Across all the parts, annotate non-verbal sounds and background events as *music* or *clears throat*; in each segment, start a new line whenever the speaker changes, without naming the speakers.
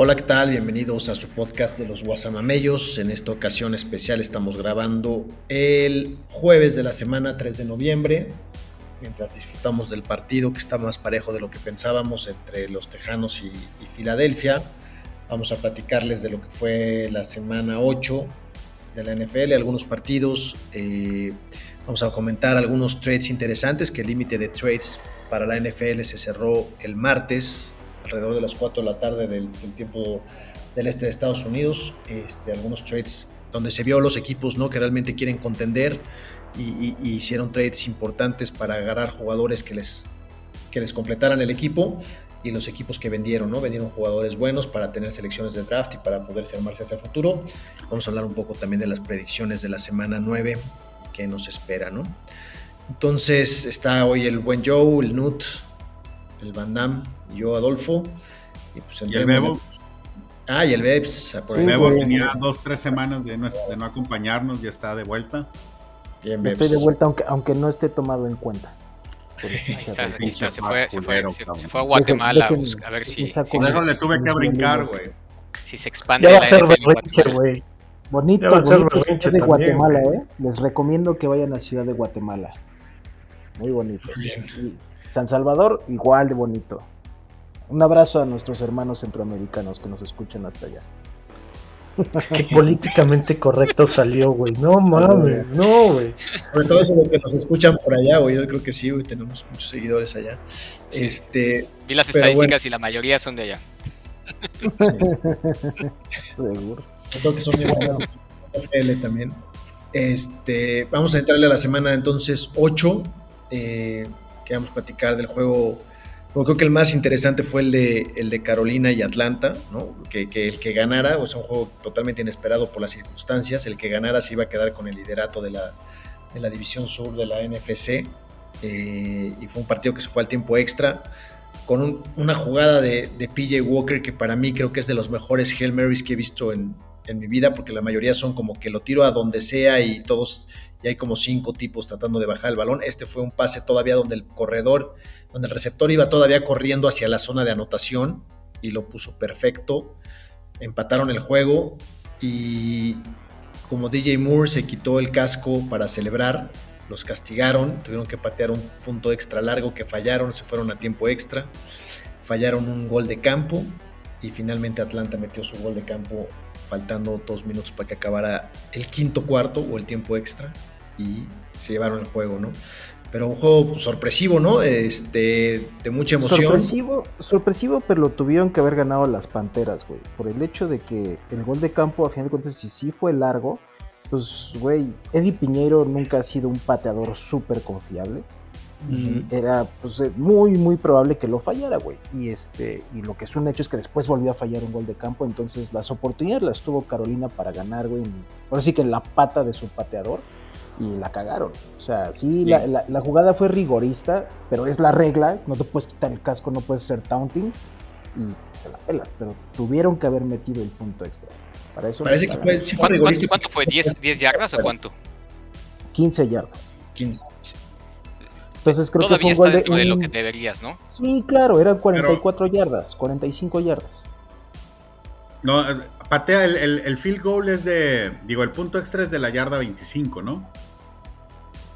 Hola, ¿qué tal? Bienvenidos a su podcast de los Guasamamellos. En esta ocasión especial estamos grabando el jueves de la semana 3 de noviembre, mientras disfrutamos del partido que está más parejo de lo que pensábamos entre los Tejanos y, Filadelfia. Vamos a platicarles de lo que fue la semana 8 de la NFL, algunos partidos. Eh, vamos a comentar algunos trades interesantes, que el límite de trades para la NFL se cerró el martes alrededor de las 4 de la tarde del, tiempo del este de Estados Unidos, este, algunos trades donde se vio los equipos ¿no? que realmente quieren contender y, hicieron trades importantes para agarrar jugadores que les, que les completaran el equipo y los equipos que vendieron, ¿no? Vendieron jugadores buenos para tener selecciones de draft y para poderse armarse hacia el futuro. Vamos a hablar un poco también de las predicciones de la semana 9 que nos espera, ¿no? Entonces está hoy el buen Joe, el Nut, el Van Damme y yo, Adolfo.
Y, pues, el Bebo?
Ah, y el Bebs.
El Bebo tenía dos, tres semanas de no, de no acompañarnos, ya está de vuelta.
Bien, Estoy de vuelta aunque, aunque no esté tomado en cuenta.
Ahí está, ahí está. Se, fue, se, fue, se, fue, a Guatemala a, ver si.
Por eso le tuve que brincar, güey.
Si se expande
ya va a ser berrinche, güey. Bonito, bonito de Guatemala, ¿eh? Les recomiendo que vayan a Ciudad de Guatemala. Muy bonito. San Salvador, igual de bonito. Un abrazo a nuestros hermanos centroamericanos que nos escuchan hasta allá.
Qué políticamente correcto salió, güey. No mames, no, güey.
Sobre todo eso de que nos escuchan por allá, güey. Yo creo que sí, güey. Tenemos muchos seguidores allá. Este.
Vi las estadísticas y la mayoría son de allá. *laughs*
Seguro. Yo creo que son de también. Este, vamos a entrarle a la semana entonces 8. Eh, que vamos a platicar del juego Creo que el más interesante fue el de, el de Carolina y Atlanta, ¿no? Que, el que ganara, o sea, un juego totalmente inesperado por las circunstancias, el que ganara se iba a quedar con el liderato de la, de la división sur de la NFC. eh, y fue un partido que se fue al tiempo extra con un- una jugada de, de PJ Walker que para mí creo que es de los mejores Hail Marys que he visto en, en mi vida, porque la mayoría son como que lo tiro a donde sea y todos, y hay como cinco tipos tratando de bajar el balón. Este fue un pase todavía donde el corredor, donde el receptor iba todavía corriendo hacia la zona de anotación y lo puso perfecto. Empataron el juego y como DJ Moore se quitó el casco para celebrar, los castigaron, tuvieron que patear un punto extra largo que fallaron, se fueron a tiempo extra, fallaron un gol de campo y finalmente Atlanta metió su gol de campo faltando dos minutos para que acabara el quinto cuarto o el tiempo extra y se llevaron el juego, ¿no? Pero un juego sorpresivo, ¿no? Este, de mucha emoción.
Sorpresivo, sorpresivo, pero lo tuvieron que haber ganado las Panteras, güey. Por el hecho de que el gol de campo, a fin de cuentas, si sí fue largo, pues, güey, Eddie Piñeiro nunca ha sido un pateador súper confiable. Y era pues, eh, muy, muy probable que lo fallara, güey. Y, este, y lo que es un hecho es que después volvió a fallar un gol de campo. Entonces las oportunidades las tuvo Carolina para ganar, güey. Ahora sí que en la pata de su pateador. Y la cagaron. O sea, sí, la, la- la jugada fue rigorista, pero es la regla. No te puedes quitar el casco, no puedes hacer taunting. Y te la pelas. Pero tuvieron que haber metido el punto extra. Para eso
Parece que fue, sí fue
¿Cuánto,
rigorista.
cuánto- cuánto fue? ¿10, ¿10 yardas o cuánto?
15 yardas.
15.
Entonces creo
Todavía
que
está
fue un gol
dentro de lo que deberías, ¿no?
Sí, claro, eran 44 yardas, 45 yardas.
No, eh, patea, el, el- el field goal es de, digo, el punto extra es de la yarda 25, ¿no?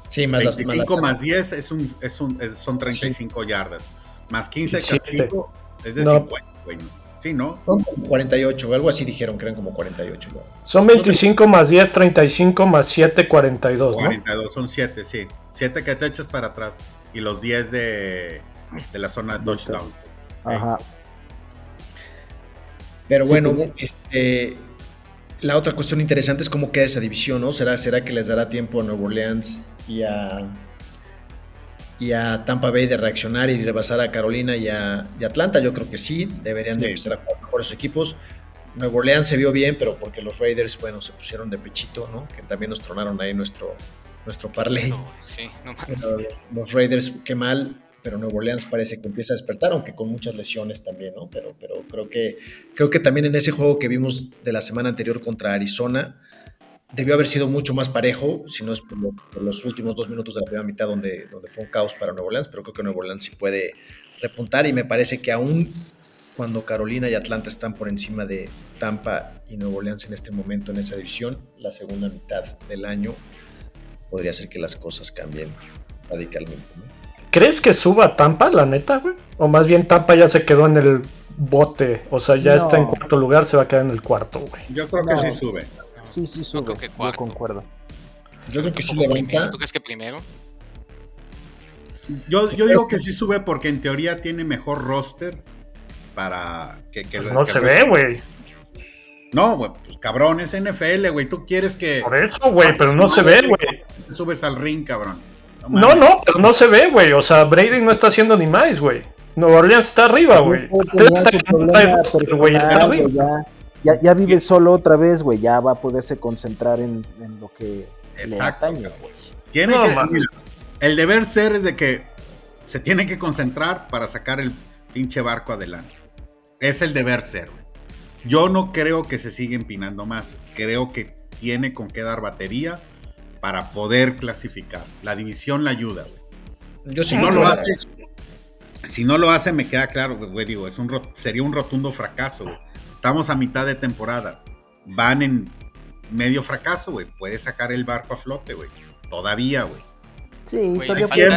Sí, más las- más
25
las-
más 10 es un, es un, es- son 35 yardas. Más 15 de
Sí.
castigo es de
No.
50, güey. Sí, ¿no?
Son como 48, algo así dijeron que eran como 48. ¿no?
Son 25 más 10, 35 más 7, 42, ¿no?
42, son 7, sí. 7 que te echas para atrás. Y los 10 de, de la zona de touchdown.
Ajá.
Pero
Sí,
bueno,
tenía-
este, la otra cuestión interesante es cómo queda esa división, ¿no? ¿Será, será que les dará tiempo a Nueva Orleans y a, y a Tampa Bay de reaccionar y rebasar a Carolina y a, y Atlanta? Yo creo que sí, deberían de
Sí.
empezar a jugar mejores equipos. Nueva Orleans se vio bien, pero porque los Raiders, bueno, se pusieron de pechito, ¿no? Que también nos tronaron ahí nuestro, nuestro parlay.
No, sí, no
los, los Raiders, qué mal, pero Nuevo Orleans parece que empieza a despertar, aunque con muchas lesiones también, ¿no? Pero, pero creo, que, creo que también en ese juego que vimos de la semana anterior contra Arizona, debió haber sido mucho más parejo, si no es por, por los últimos dos minutos de la primera mitad donde, donde fue un caos para Nuevo Orleans, pero creo que Nuevo Orleans sí puede repuntar y me parece que aún cuando Carolina y Atlanta están por encima de Tampa y Nuevo Orleans en este momento en esa división, la segunda mitad del año podría ser que las cosas cambien radicalmente. ¿no?
¿Crees que suba Tampa, la neta, güey? O más bien Tampa ya se quedó en el bote. O sea, ya
No.
está en cuarto lugar, se va a quedar en el cuarto, güey.
Yo creo que
No.
sí sube.
Sí, sí, sube.
creo que
Yo
cuarto.
concuerdo.
Yo creo que sí levanta.
¿Tú crees que primero?
Yo, yo digo que sí sube porque en teoría tiene mejor roster para que... que
Pues no
que-
se ve, güey.
No, güey, pues cabrón, es NFL, güey. Tú quieres que...
Por eso, güey, pero no se ve, güey.
subes al ring, cabrón.
No, no, pero no se ve, güey. O sea, Brady no está haciendo ni más, güey. Nueva Orleans está arriba, güey.
ya, ya, ya vive solo otra vez, güey. Ya va a poderse concentrar en, en lo que
Exacto,
le atañe, güey.
Tiene
No,
que, el deber ser es de que se tiene que concentrar para sacar el pinche barco adelante. Es el deber ser, güey. Yo no creo que se siga empinando más. Creo que tiene con qué dar batería para poder clasificar. La división la ayuda, güey.
Yo
Si no lo hace, si no lo hace, me queda claro, güey, digo, es un, sería un rotundo fracaso, güey. Estamos a mitad de temporada. Van en medio fracaso, güey. Puede sacar el barco a flote, güey. Todavía, güey.
Sí,
Güey, le,
puede
faltan,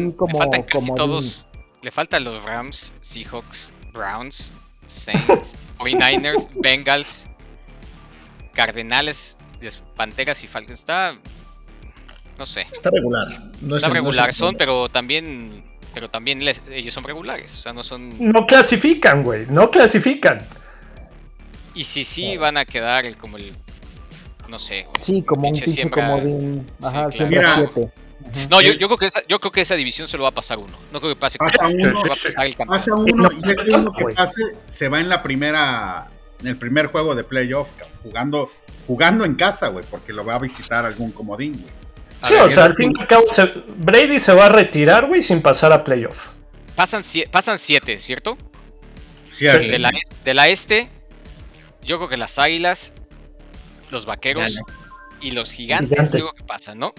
le, le
como-
faltan casi
como
todos. Le faltan los Rams, Seahawks, Browns, Saints, *laughs* 49ers, Bengals, Cardenales, Panteras y Falcons. Está. No sé.
Está regular. No es
Está
es
regular son, pero también. Pero también les- ellos son regulares. O sea, no son.
No clasifican, güey. No clasifican.
Y si sí van a quedar el- como el. No sé. güey,
Sí, como un
siembra-
comodín.
Sí,
Ajá,
claro.
siembra
Mira,
siete.
No, yo, yo creo que esa, yo creo que esa división se lo va a pasar uno. No creo que pase
Pasa *laughs* uno,
va a pasar el campeón.
pasa uno y este uno que pase se va en la primera, en el primer juego de playoff, jugando, jugando en casa, güey, porque lo va a visitar algún comodín, güey.
Sí,
ver,
o sea, al fin y al cabo, se- Brady se va a retirar, güey, sin pasar a playoff.
pasan, pasan siete, ¿cierto?
Cierto.
De la, es- de la este, yo creo que las águilas, los vaqueros y los gigantes, creo que pasan, ¿no?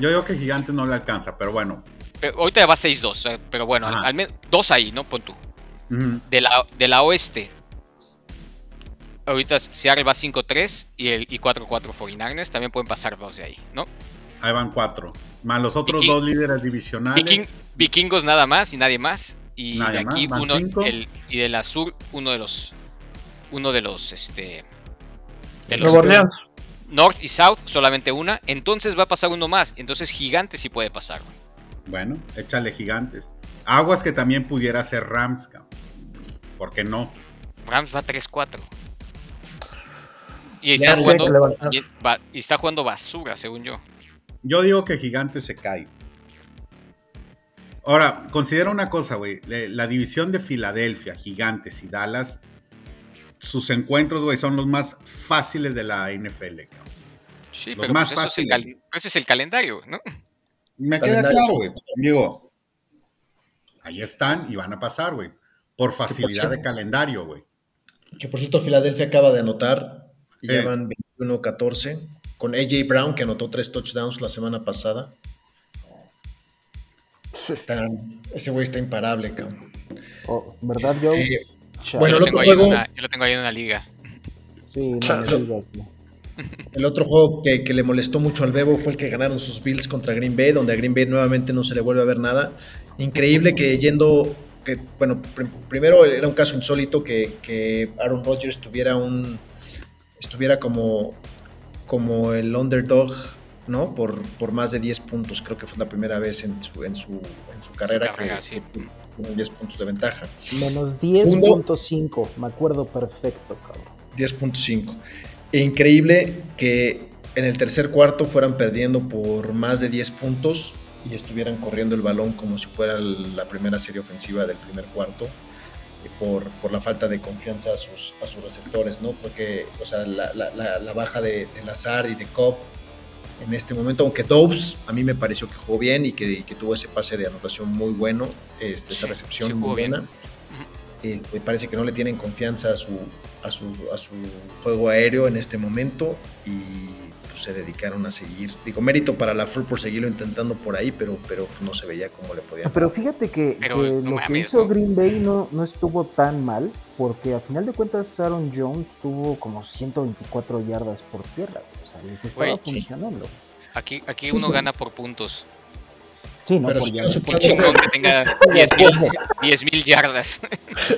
Yo digo que Gigante no le alcanza, pero bueno.
Pero ahorita ya va 6-2, eh, pero bueno, al,
Ajá.
al menos dos ahí, ¿no? Pon tú. De la, de la oeste, ahorita Seattle va 5-3 y, el, y 4-4 49ers, también pueden pasar dos de ahí, ¿no?
Ahí van cuatro. Más los otros
Viking-
dos líderes divisionales.
Viking- vikingos nada más y nadie más. Y
Nadie
de aquí uno, el, y de la sur, uno de los, uno de los, este, de los
Orleans.
North y South, solamente una. Entonces va a pasar uno más. Entonces Gigante sí puede pasar, güey.
Bueno, échale gigantes. Aguas que también pudiera ser Rams, cabrón. ¿Por qué no?
Rams va 3-4. Y está, jugando, y, va- y está jugando basura, según yo.
Yo digo que gigantes se cae. Ahora, considera una cosa, güey. La división de Filadelfia, Gigantes y Dallas, sus encuentros, güey, son los más fáciles de la NFL, cabrón.
Sí,
Los
pero
más
pues eso es ese es el calendario, ¿no?
Me queda claro, güey. Digo, ahí están y van a pasar, güey. Por facilidad de calendario, güey.
Que por cierto, Filadelfia acaba de anotar y
Eh.
ya van 21-14 con AJ Brown, que anotó tres touchdowns la semana pasada. Está- ese güey está imparable, cabrón.
Oh, ¿Verdad, Joe? Cha-
bueno,
yo,
el
lo tengo
otro
ahí en
juego-
una- yo lo tengo ahí en una liga.
Sí, no.
El otro juego que, que le molestó mucho al Bebo fue el que ganaron sus Bills contra Green Bay, donde a Green Bay nuevamente no se le vuelve a ver nada. Increíble que yendo, que bueno, pr- primero era un caso insólito que, que Aaron Rodgers tuviera un, estuviera como, como el underdog, ¿no? Por, por más de 10 puntos, creo que fue la primera vez en su, en su, en su carrera
carrera,
que
sí.
que tuvo 10 puntos de ventaja.
Menos 10.5, me acuerdo perfecto, cabrón.
10.5. E increíble que en el tercer cuarto fueran perdiendo por más de 10 puntos y estuvieran corriendo el balón como si fuera la primera serie ofensiva del primer cuarto por, por la falta de confianza a sus, a sus receptores, ¿no? Porque, o sea, la, la- la- baja de, de Lazard y de Cobb en este momento, aunque Dobbs a mí me pareció que jugó bien y que, y que tuvo ese pase de anotación muy bueno, este,
Sí,
esa recepción
sí
muy
jugó bien.
buena. Este, parece que no le tienen confianza a su, a su, a su juego aéreo en este momento y pues, se dedicaron a seguir. Digo, mérito para la FUR por seguirlo intentando por ahí, pero, pero no se veía cómo le podían.
Pero fíjate que,
Pero,
que
no
lo que hizo
¿no?
Green Bay no, no estuvo tan mal, porque a final de cuentas Aaron Jones tuvo como 124 yardas por tierra. O sea, les estaba
sí.
funcionando.
Aquí, aquí
Sí,
uno
sí.
gana por puntos.
Sí, no
Pero
por
puede-
chingón que tenga 10.000 10,000 yardas.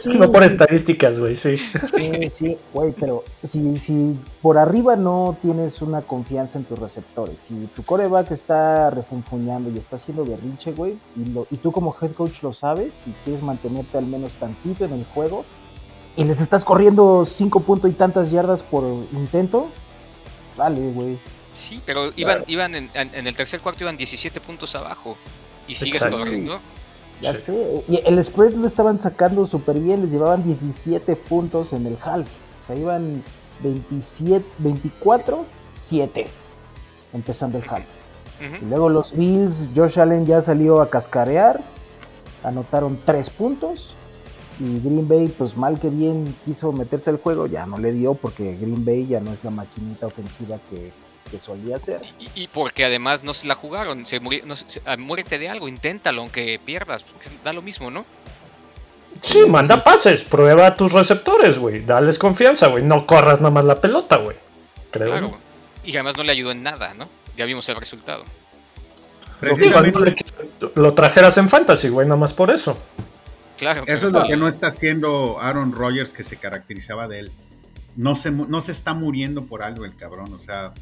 Sí,
No por estadísticas, güey, sí.
Sí, sí, güey, pero si, si por arriba no tienes una confianza en tus receptores, si tu coreback está refunfuñando y está haciendo berrinche, güey, y, lo- y tú como head coach lo sabes y quieres mantenerte al menos tantito en el juego, y les estás corriendo cinco puntos y tantas yardas por intento, dale, güey.
Sí, pero iban, iban en, en- en el tercer cuarto iban 17 puntos abajo. Y sigues
Exacto.
corriendo.
Ya
Sí.
sé. Y el spread lo estaban sacando súper bien, les llevaban 17 puntos en el half. O sea, iban 27, 24, 7 empezando el half. Y luego los Bills, Josh Allen ya salió a cascarear, anotaron 3 puntos. Y Green Bay, pues mal que bien quiso meterse al juego, ya no le dio porque Green Bay ya no es la maquinita ofensiva que, que solía ser.
Y, y porque además no se la jugaron. Se muri- no se- muérete de algo, inténtalo, aunque pierdas. porque da lo mismo, ¿no?
Sí, manda pases, prueba a tus receptores, güey. Dales confianza, güey. No corras nada más la pelota, güey. Creo.
Claro.
¿no?
Y además no le ayudó en nada, ¿no? Ya vimos el resultado.
Precisamente
Lo trajeras en fantasy, güey, nada más por eso.
Claro.
eso es lo que no está haciendo Aaron Rodgers, que se caracterizaba de él. No se, no se está muriendo por algo el cabrón, o sea,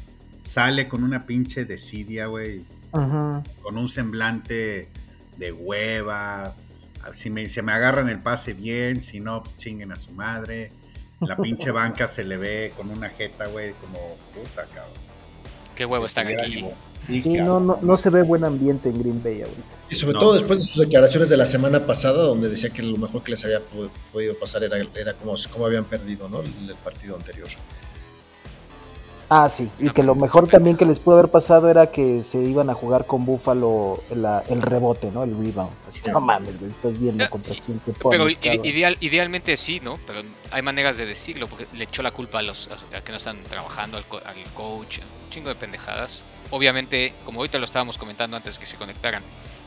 sale con una pinche desidia, güey,
Ujú.
con un semblante de hueva. Si me, se me agarran el pase bien, si no, pues chinguen a su madre. La *laughs* pinche banca se le ve con una jeta, güey, como puta, cabrón.
Qué huevo estar aquí.
Sí, no, no, no se ve buen ambiente en Green Bay ahorita.
Y sobre
No.
todo después de sus declaraciones de la semana pasada, donde decía que lo mejor que les había po- podido pasar era, era como, como habían perdido ¿no? el, el partido anterior.
Ah, sí, y que lo mejor también que les pudo haber pasado era que se iban a jugar con Buffalo la- el rebote, ¿no? El rebound. Así, no mames, güey, estás viendo contra quién te
Pero
pones, cabrón.
ideal, idealmente sí, ¿no? Pero hay maneras de decirlo, porque le echó la culpa a los a que no están trabajando, al, co- al coach, un chingo de pendejadas. Obviamente, como ahorita lo estábamos comentando antes que se conectaran,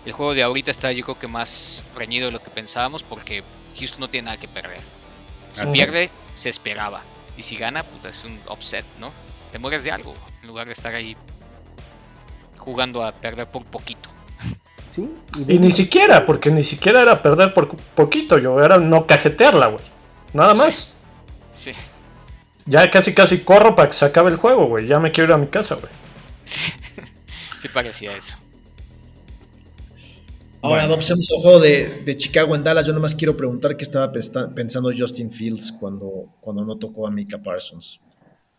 el juego de ahorita está yo creo que más reñido de lo que pensábamos, porque Houston no tiene nada que perder. Si pierde, se esperaba. Y si gana, puta, es un upset, ¿no? Te mueres de algo, en lugar de estar ahí jugando a perder por poquito. *laughs*
Sí,
Y ni siquiera, porque ni siquiera era perder por poquito, yo era no cajetearla, güey. Nada más.
Sí,
Ya casi casi corro para que se acabe el juego, güey. Ya me quiero ir a mi casa, güey.
sí, *laughs* sí parecía eso.
Ahora,
Bueno.
vamos a un juego de, de Chicago en Dallas. Yo nomás quiero preguntar qué estaba pensando Justin Fields cuando, cuando no tocó a Mika Parsons.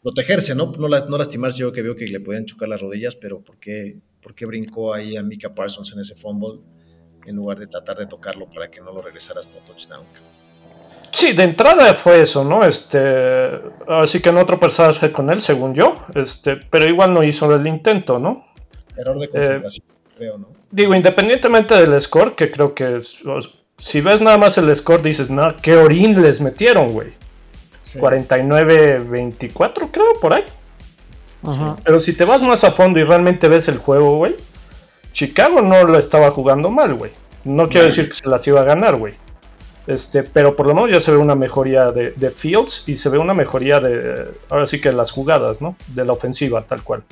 Protegerse, ¿no? No, la- no lastimarse. Yo que veo que le podían chocar las rodillas, pero ¿por qué, por qué brincó ahí a Mika Parsons en ese fumble en lugar de tratar de tocarlo para que no lo regresara hasta touchdown?
Sí, de entrada fue eso, ¿no? Este, así que en otro personaje con él, según yo, este, pero igual no hizo el intento, ¿no?
Error de concentración, creo, ¿no?
Digo, independientemente del score, que creo que si ves nada más el score dices, no, qué orín les metieron, güey.
Sí.
49-24, creo, por ahí.
Ajá.
Pero si te vas más a fondo y realmente ves el juego, güey, Chicago no lo estaba jugando mal, güey. No quiero decir que se las iba a ganar, güey. Este, pero por lo menos ya se ve una mejoría de, de Fields y se ve una mejoría de, ahora sí que las jugadas, ¿no? De la ofensiva, tal cual.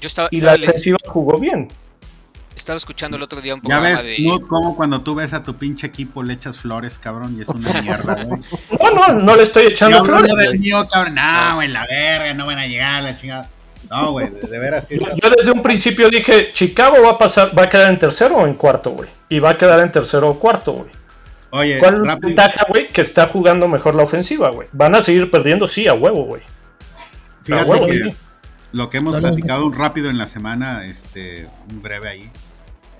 Yo estaba,
Y la
estaba,
defensiva jugó bien.
Estaba escuchando el otro día un
Ya
programa
ves,
de...
no, como cuando tú ves a tu pinche equipo le echas flores, cabrón, y es una *laughs* mierda, güey.
No, no, no le estoy echando
Yo
flores.
del mío, cabrón. No, güey, la verga, no van a llegar, la chingada. No, güey, de, de veras sí
Yo,
estás-
yo desde un principio dije, Chicago va a pasar, va a quedar en tercero o en cuarto, güey. Y va a quedar en tercero o cuarto, güey.
Oye,
¿Cuál es la
rápido,
ventaja, güey? Que está jugando mejor la ofensiva, güey. Van a seguir perdiendo, sí, a huevo, güey. A
fíjate
huevo,
que
sí.
lo que hemos
Dale.
platicado un rápido en la semana, este, un breve ahí.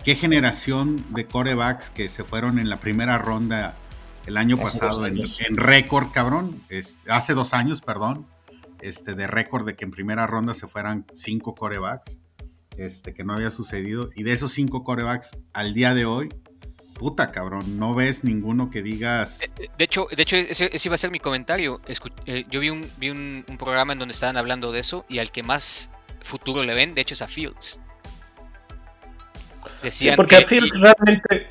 ¿Qué generación de corebacks que se fueron en la primera ronda el año
Hace
pasado en, en récord, cabrón? Es- hace dos años, perdón. Este, de récord de que en primera ronda se fueran cinco corebacks. Este, que no había sucedido. Y de esos cinco corebacks, al día de hoy, puta, cabrón, no ves ninguno que digas.
De hecho, de hecho ese, ese iba a ser mi comentario. Escu- eh, yo vi, un, vi un, un programa en donde estaban hablando de eso y al que más futuro le ven, de hecho, es a Fields.
Sí, porque
que
a Fields realmente,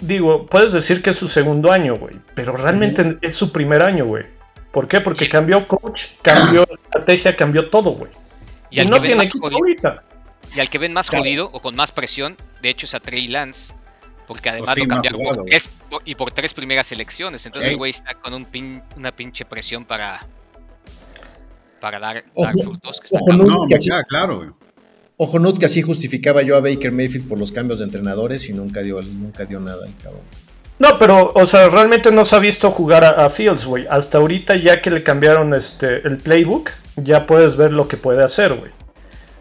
digo, puedes decir que es su segundo año, güey, pero realmente es su primer año, güey. ¿Por qué? Porque
Y-
cambió coach, cambió *coughs* estrategia, cambió todo, güey.
y
Y,
al,
no
que ven
tiene
más
equipo
jodido,
ahorita.
y al que ven más
Claro.
jodido o con más presión, de hecho, es a Trey Lance. Porque además lo
no
cambiaron
jugado,
por tres, por- y por tres primeras selecciones. Entonces el güey está con un pin- una pinche presión para, para dar, dar
Ojo,
frutos. Que
ojo, no,
No, claro, güey.
Ojo, Nut, que así justificaba yo a Baker Mayfield por los cambios de entrenadores y nunca dio, nunca dio nada el cabrón.
No, pero, o sea, realmente no se ha visto jugar a, a Fields, güey. Hasta ahorita, ya que le cambiaron este el playbook, ya puedes ver lo que puede hacer, güey.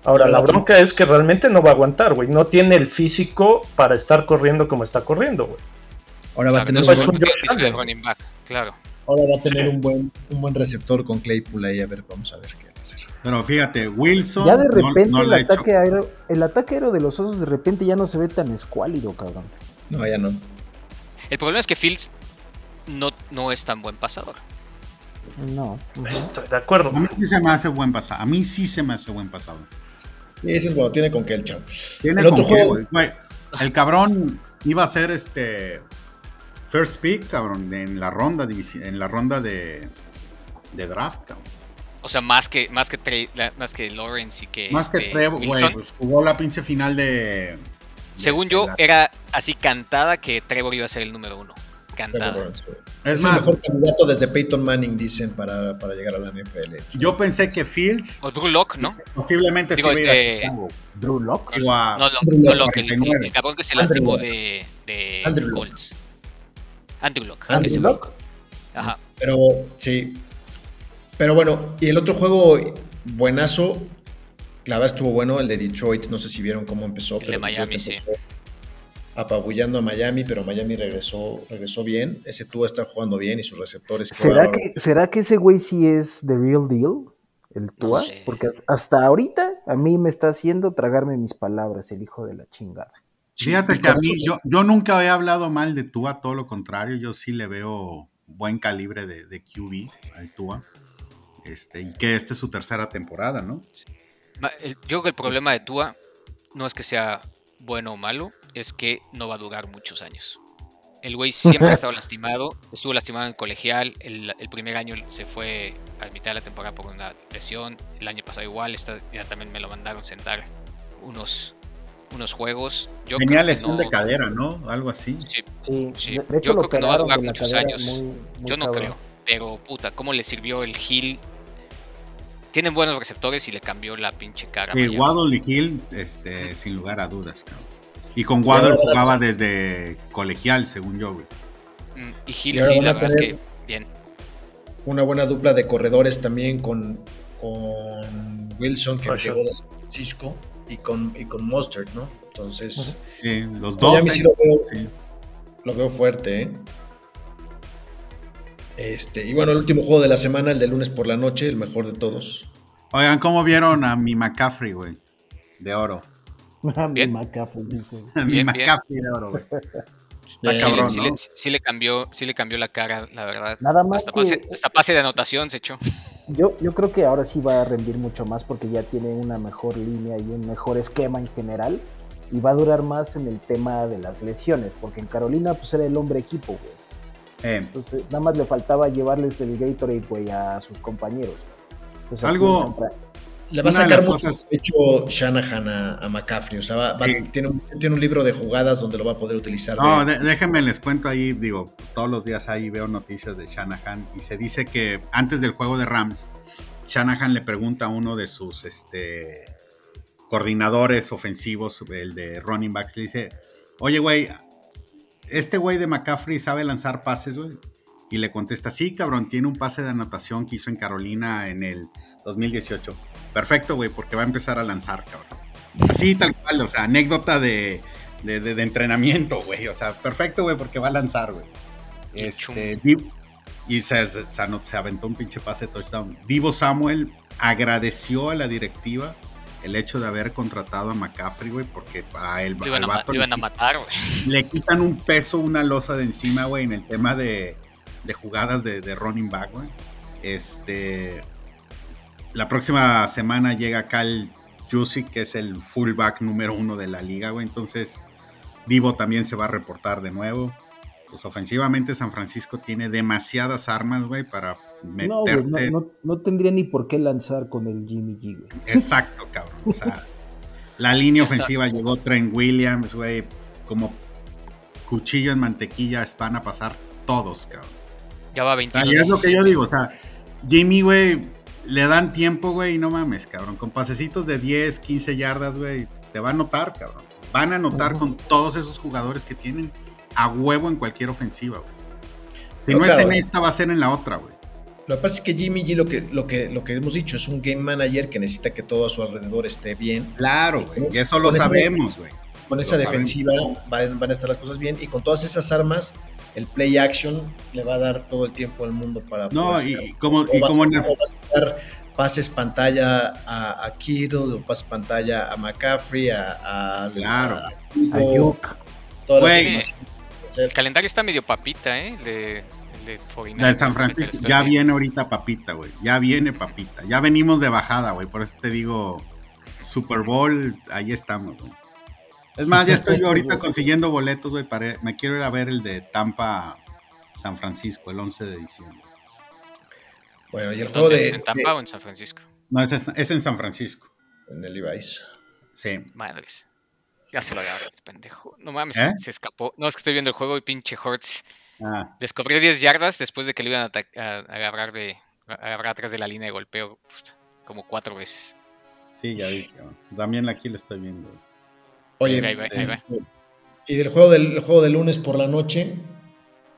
Ahora, la bronca es que realmente no va a aguantar, güey. No tiene el físico para estar corriendo como está corriendo, güey.
Ahora va a tener,
no
un
un running back, claro.
Ahora va a tener un buen, un buen receptor con Claypool ahí, a ver, vamos a ver qué va a hacer.
Pero fíjate, Wilson.
Ya de repente
no
el, ataque aéreo, el ataque aéreo de los osos de repente ya no se ve tan escuálido, cabrón.
No, ya no.
El problema es que Fields no, no es tan buen pasador.
No.
Estoy de acuerdo.
A mí sí se me hace buen pasado. A mí sí se me hace buen pasado.
Y ese es bueno, tiene con qué el chavo.
Tiene
El otro
con qué,
juego-
El cabrón iba a ser este first pick, cabrón, en la ronda divisi- en la ronda de, de draft, cabrón.
O sea, más que, más que, Trey- la- más que Lawrence y que,
Más que
este,
Trevor, güey,
Wilson.
pues jugó la pinche final de.
Según yo,
la-
era así cantada que Trevor iba a ser el número uno. Cantada.
Es,
Es
el mejor candidato desde Peyton Manning, dicen, para, para llegar a la NFL.
yo pensé que Fields
O Drew Lock, ¿no?
posiblemente
Digo,
se iba a ir a
este-.
Drew Lock.
Digo, a-
No, Lock,
Andrew
no
Luck,
Lock, el,
49.
el cabrón que se lastimó de, de
Andrew.
Colts. Andrew Lock.
Andrew
ese
Lock.
Ajá.
Pero sí. Pero bueno, y el otro juego buenazo, La verdad estuvo bueno el de Detroit, no sé si vieron cómo empezó.
El de Miami, sí.
Apabullando a Miami, pero Miami regresó, regresó bien. Ese Tua está jugando bien y sus receptores.
¿Será que, ¿Será que ese güey sí es the real deal? El Tua, porque hasta ahorita a mí me está haciendo tragarme mis palabras, el hijo de la chingada.
Fíjate que a mí, yo, yo nunca he hablado mal de Tua, todo lo contrario, yo sí le veo buen calibre de, de QB al Tua. Este, y que esta es su tercera temporada, ¿no?
Yo creo que el problema de Tua no es que sea bueno o malo, es que no va a durar muchos años. El güey siempre ha *laughs* estado lastimado, estuvo lastimado en colegial, el, primer año se fue a mitad de la temporada por una lesión, el año pasado igual, ya también me lo mandaron sentar unos, unos juegos.
Yo Tenía lesión de cadera, ¿no? Algo así.
Sí, sí. yo creo que no va a durar muchos años. yo no creo, pero puta, ¿cómo le sirvió el Hill tienen buenos receptores y le cambió la pinche cara.
Sí, Waddle y Hill, este, sin lugar a dudas, cabrón. Y con Waddle jugaba desde colegial, según yo, güey.
Mm, y Hill sí, la verdad es que bien.
Una buena dupla de corredores también con, con Wilson, que llegó de San Francisco, y con, y con Mustard, ¿no? Entonces,
sí, los dos.
Sí lo, veo, lo veo fuerte, ¿eh? Este, y bueno, el último juego de la semana, el de lunes por la noche, el mejor de todos.
Oigan, ¿cómo vieron a mi McCaffrey, güey? De oro.
A *laughs* mi McCaffrey, dice. *laughs*
mi McCaffrey de oro, güey.
sí, le, cambió, sí le cambió la cara, la verdad.
Nada más
hasta, pase, hasta pase de anotación se echó.
Yo, yo creo que ahora sí va a rendir mucho más porque ya tiene una mejor línea y un mejor esquema en general. Y va a durar más en el tema de las lesiones, porque en Carolina pues era el hombre equipo, güey. Eh. Entonces, nada más le faltaba llevarles el Gatorade, güey, a sus compañeros.
Algo.
Le va a sacar mucho hecho Shanahan a, McCaffrey. O sea, tiene, un, libro de jugadas donde lo va a poder utilizar.
No, déjenme les cuento ahí, digo, todos los días ahí veo noticias de Shanahan y se dice que antes del juego de Rams, Shanahan le pregunta a uno de sus este, coordinadores ofensivos, el de running backs, le dice, oye, güey, este güey de McCaffrey sabe lanzar pases, güey. Y le contesta, sí, cabrón, tiene un pase de anotación que hizo en Carolina en el 2018. Perfecto, güey, porque va a empezar a lanzar, cabrón. Así, tal cual, o sea, anécdota de, de, entrenamiento, güey. O sea, perfecto, güey, porque va a lanzar, güey. Este, y se, se, se, aventó un pinche pase touchdown. Divo Samuel agradeció a la directiva el hecho de haber contratado a McCaffrey, güey, porque a él
iban, a, a matar, güey. *laughs*
Le quitan un peso, una losa de encima, güey, en el tema de, de jugadas de, de, running back, güey. Este. La próxima semana llega Cal Jusic, que es el fullback número uno de la liga, güey. Entonces, Divo también se va a reportar de nuevo pues ofensivamente San Francisco tiene demasiadas armas, güey, para meterte.
No, no, tendría ni por qué lanzar con el Jimmy G, güey.
Exacto, cabrón. O sea, la línea ofensiva llegó Trent Williams, güey, como cuchillo en mantequilla van a pasar todos, cabrón.
Ya va 20
Y es lo que yo digo, o sea, Jimmy, güey, le dan tiempo, güey, y no mames, cabrón. Con pasecitos de 10, 15 yardas, güey, te va a notar, cabrón. Van a notar con todos esos jugadores que tienen a huevo en cualquier ofensiva, güey. Si no, es en esta, va a ser en la otra, güey.
Lo que pasa es que Jimmy G, lo que, lo, que, lo que hemos dicho, es un game manager que necesita que todo a su alrededor esté bien.
Claro, güey. Y eso lo sabemos, güey.
Con esa defensiva van, a estar las cosas bien. Y con todas esas armas, el play action le va a dar todo el tiempo al mundo para.
No, y como, y como
en pases pantalla a, a, Kittle o pases pantalla a McCaffrey, a,
a, claro. a,
el calendario está medio papita, ¿eh? De,
de, San Francisco. Ya viene ahorita papita, güey. Ya viene papita. Ya venimos de bajada, güey. Por eso te digo, Super Bowl, ahí estamos, güey. Es más, ya estoy yo *laughs* ahorita consiguiendo boletos, güey. Me quiero ir a ver el de Tampa San Francisco, el 11 de diciembre.
Bueno, y el juego de.
¿Es en Tampa o en San Francisco?
No, es, es en San Francisco.
En el Levi's.
Sí.
Madres. Ya se lo agarró este pendejo. No mames, ¿Eh? se escapó. No, es que estoy viendo el juego y pinche Hortz. Ah. Descubrió 10 yardas después de que lo iban a, agarrar de agarrar atrás de la línea de golpeo como cuatro veces.
Sí, ya dije. También aquí lo estoy viendo.
Oye, este, y del juego del juego de lunes por la noche,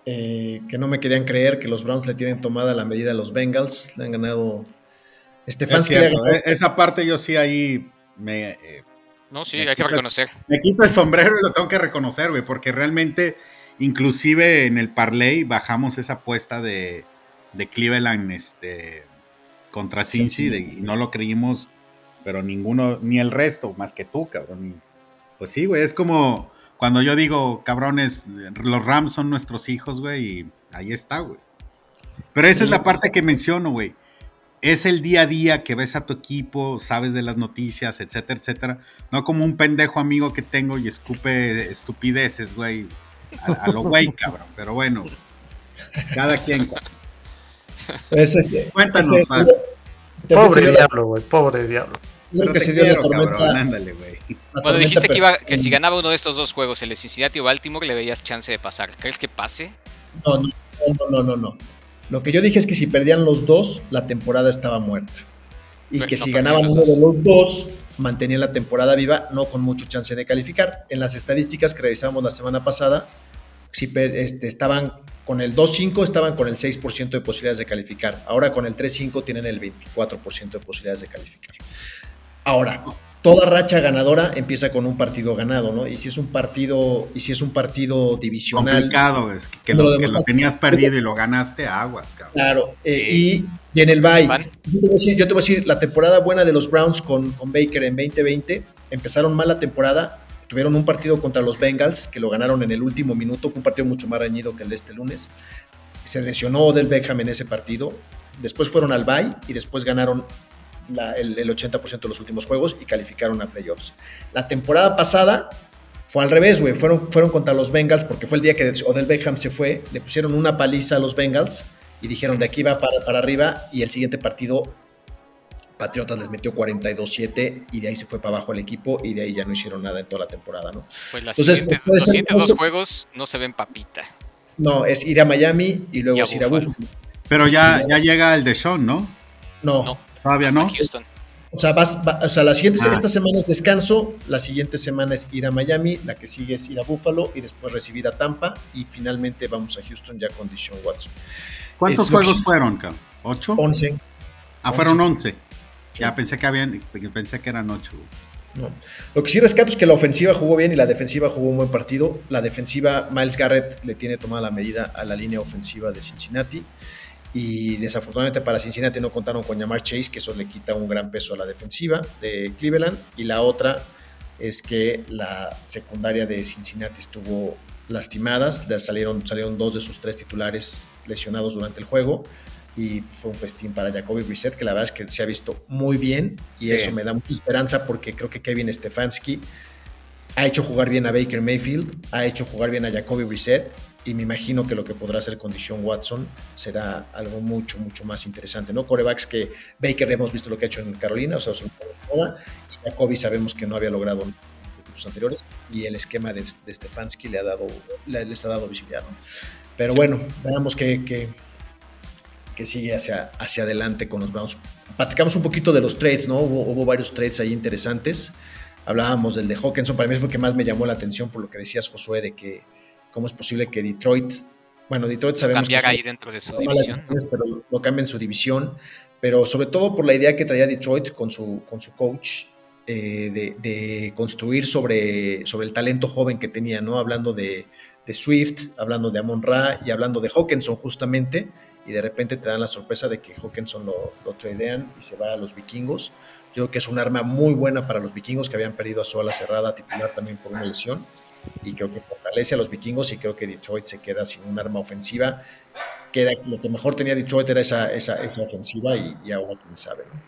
eh, que no me querían creer que los Browns le tienen tomada la medida a los Bengals, le han ganado
Stefanski. E-, esa parte yo sí ahí me, eh,
No, sí,
Me
hay que
quita-
reconocer.
me quito el sombrero y lo tengo que reconocer, güey, porque realmente, inclusive en el parlay, bajamos esa apuesta de, de Cleveland este, contra Cincy de- y no lo creímos, pero ninguno, ni el resto, más que tú, cabrón. y- pues sí, güey, es como cuando yo digo, cabrones, los Rams son nuestros hijos, güey, y ahí está, güey. Pero esa es la parte que menciono, güey. Es el día a día que ves a tu equipo, sabes de las noticias, etcétera, etcétera. No como un pendejo amigo que tengo y escupe estupideces, güey. A, a lo güey, *laughs* cabrón. Pero bueno, cada quien.
Ese,
Cuéntanos,
ese-
Pobre diablo, güey, pobre diablo.
Creo
Pero
que
te
se dio la
quiero,
tormenta.
cabrón. Ándale, güey.
la
Cuando dijiste que, iba, que si ganaba uno de estos dos juegos, el de Cincinnati o Baltimore, le veías chance de pasar. ¿Crees que pase?
No, no, no, no, no, no. Lo que yo dije es que si perdían los dos, la temporada estaba muerta. Y que
no
si ganaban uno de los dos, mantenían la temporada viva, no con mucho chance de calificar. En las estadísticas que revisamos la semana pasada, si este, estaban con el 2-5, estaban con el 6% de posibilidades de calificar. Ahora con el 3-5 tienen el 24% de posibilidades de calificar. Ahora, toda racha ganadora empieza con un partido ganado, ¿no? Y si es un partido, y si es un partido divisional.
Complicado, güey. Que, lo,
lo
que
demás-
lo tenías perdido y lo ganaste, aguas, cabrón.
Claro, eh, y, y en el bye,
Van.
yo te, voy a decir, yo te voy a decir, la temporada buena de los Browns con, con Baker en 2020, empezaron mal la temporada, tuvieron un partido contra los Bengals, que lo ganaron en el último minuto, fue un partido mucho más reñido que el de este lunes, se lesionó Del Beckham en ese partido, después fueron al bye y después ganaron la- el, el 80% de los últimos juegos y calificaron a playoffs. La temporada pasada fue al revés, güey. Fueron, fueron contra los Bengals porque fue el día que Odell Beckham se fue. Le pusieron una paliza a los Bengals y dijeron de aquí va para, para arriba. Y el siguiente partido, Patriotas les metió 42-7 y de ahí se fue para abajo el equipo y de ahí ya no hicieron nada en toda la temporada, ¿no?
Pues las
Entonces,
siguientes-
puede
los siguientes dos juegos no se ven papita.
No, es ir a Miami y luego
Y a
es ir a
Buffalo.
Buffalo.
Pero ya, ya llega el de Sean, ¿no?
No.
No.
Todavía no.
Houston.
O sea, vas, va- o sea, la siguiente,
Ah.
esta semana es descanso, la siguiente semana es ir a Miami, la que sigue es ir a Buffalo y después recibir a Tampa y finalmente vamos a Houston ya con Deshaun Watson.
¿Cuántos
Eh, que
juegos
sí-
fueron, cabrón? ¿Ocho?
11.
Ah, fueron
once.
once. Ya pensé que habían, pensé que eran ocho.
No. Lo que sí rescato es que la ofensiva jugó bien y la defensiva jugó un buen partido. La defensiva, Miles Garrett le tiene tomada la medida a la línea ofensiva de Cincinnati. Y desafortunadamente para Cincinnati no contaron con Jamar Chase, que eso le quita un gran peso a la defensiva de Cleveland. Y la otra es que la secundaria de Cincinnati estuvo lastimadas. Salieron, salieron dos de sus tres titulares lesionados durante el juego. Y fue un festín para Jacoby Brissett, que la verdad es que se ha visto muy bien. Y
Sí.
eso me da mucha esperanza porque creo que Kevin Stefanski ha hecho jugar bien a Baker Mayfield, ha hecho jugar bien a Jacoby Brissett. Y me imagino que lo que podrá hacer con Watson será algo mucho, mucho más interesante, ¿no? Corebacks que Baker hemos visto lo que ha hecho en Carolina, o sea, son toda, y Jacoby sabemos que no había logrado en equipos anteriores, y el esquema de, de Stefanski le ha dado, le- les ha dado visibilidad, ¿no? Pero
Sí.
bueno, veamos que, que, que sigue hacia, hacia adelante con los Browns. Platicamos un poquito de los trades, ¿no? Hubo, hubo varios trades ahí interesantes. Hablábamos del de Hawkinson, para mí fue el que más me llamó la atención por lo que decías, Josué, de que cómo es posible que Detroit, bueno, Detroit sabemos
Cambiar
que
ahí dentro de su división.
pero lo cambia en su división, pero sobre todo por la idea que traía Detroit con su, con su coach eh, de, de construir sobre, sobre el talento joven que tenía, ¿no? Hablando de, de Swift, hablando de Amon Ra y hablando de Hawkinson justamente, y de repente te dan la sorpresa de que Hawkinson lo, lo tradean y se va a los vikingos. Yo creo que es un arma muy buena para los vikingos que habían perdido a su ala cerrada titular también por una lesión y creo que fortalece a los vikingos y creo que Detroit se queda sin un arma ofensiva que era lo que mejor tenía Detroit era esa, esa, esa ofensiva y, y ahora quién sabe ¿no?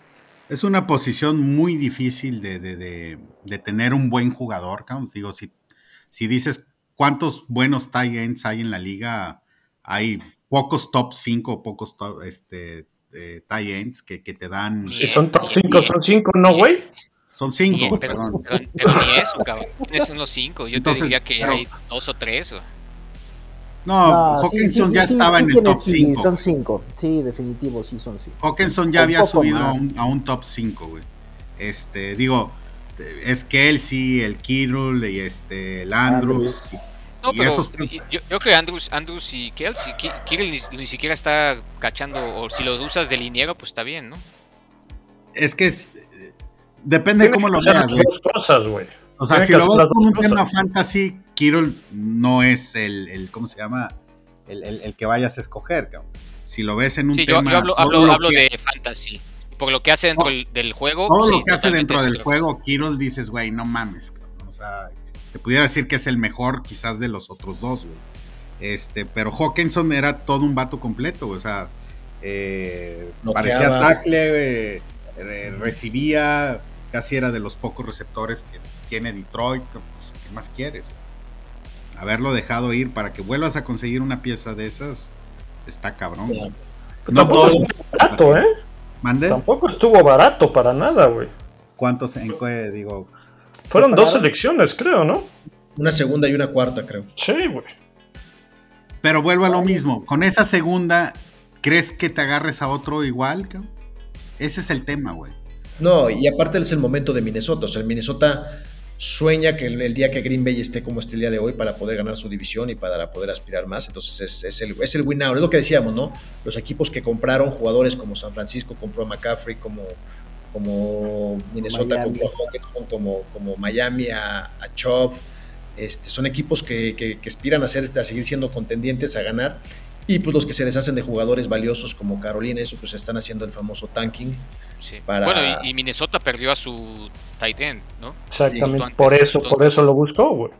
Es una posición muy difícil de, de- de- de tener un buen jugador. Digo, si, si dices cuántos buenos tight ends hay en la liga, hay pocos top 5, pocos top, este, eh, tight ends que, que te dan...
Si son top 5, son 5, ¿no, güey?
Son
Ni-
5,
pero,
perdón.
pero- pero ni eso, cabrón. ¿Quiénes son los cinco? Yo
Entonces,
te diría que
pero-
hay dos o tres. o-
No,
No,
Hawkinson
sí,
ya
sí,
estaba
sí
en el top
sí,
5.
Son cinco. Sí, definitivo, sí son cinco.
Hawkinson ya
Un
había subido a un, a un top 5, güey. Este, digo, es Kelsey, el Kittle y este, el Andrews.
No,
Y
pero
esos-
yo, yo creo que Andrews, Andrews y Kelsey, Ki- Kirill ni, ni siquiera está cachando, o si lo usas de liniero, pues está bien, ¿no?
Es que es- Depende de cómo lo veas, güey.
dos cosas, güey.
O sea,
Tiene
si lo ves como un tema fantasy, Kirol no es el, el ¿cómo se llama? El, el- el que vayas a escoger, cabrón. Si lo ves en un
Sí, yo,
tema...
yo hablo, hablo,
lo
hablo
que-
de fantasy. Por lo que hace dentro
No.
del- juego.
Todo
sí,
lo que hace dentro del juego, Kirol dices, güey, no mames, cabrón. O sea, te pudiera decir que es el mejor quizás de los otros dos, güey. Este, pero Hawkinson era todo un vato completo, güey. O sea, eh, parecía tackle, eh, eh, recibía, casi era de los pocos receptores que tiene Detroit. pues, ¿Qué más quieres? Haberlo dejado ir para que vuelvas a conseguir una pieza de esas, está cabrón. No
Tampoco
todo.
estuvo barato, ¿eh?
¿Mande?
Tampoco estuvo barato para nada, güey.
¿Cuántos en qué, digo?
Fueron dos selecciones, creo, ¿no?
Una segunda y una cuarta, creo.
Sí, güey.
Pero vuelvo a lo mismo. Con esa segunda, ¿crees que te agarres a otro igual? cabrón? Ese es el tema, güey.
No, y aparte es el momento de Minnesota. O sea, el Minnesota sueña que el, día que Green Bay esté como este el día de hoy para poder ganar su división y para poder aspirar más. Entonces es, es el, es el win now. Es lo que decíamos, ¿no? Los equipos que compraron jugadores como San Francisco compró a McCaffrey, como, como Minnesota
Miami.
compró a Hawkinson, como, como Miami a, a Chubb. Este, son equipos que, que- que aspiran a, ser, a seguir siendo contendientes, a ganar. Y pues los que se deshacen de jugadores valiosos como Carolina, eso pues están haciendo el famoso tanking.
Sí.
para-
Bueno, y, y Minnesota perdió a su tight end, ¿no?
Exactamente. por eso, por eso lo buscó, güey.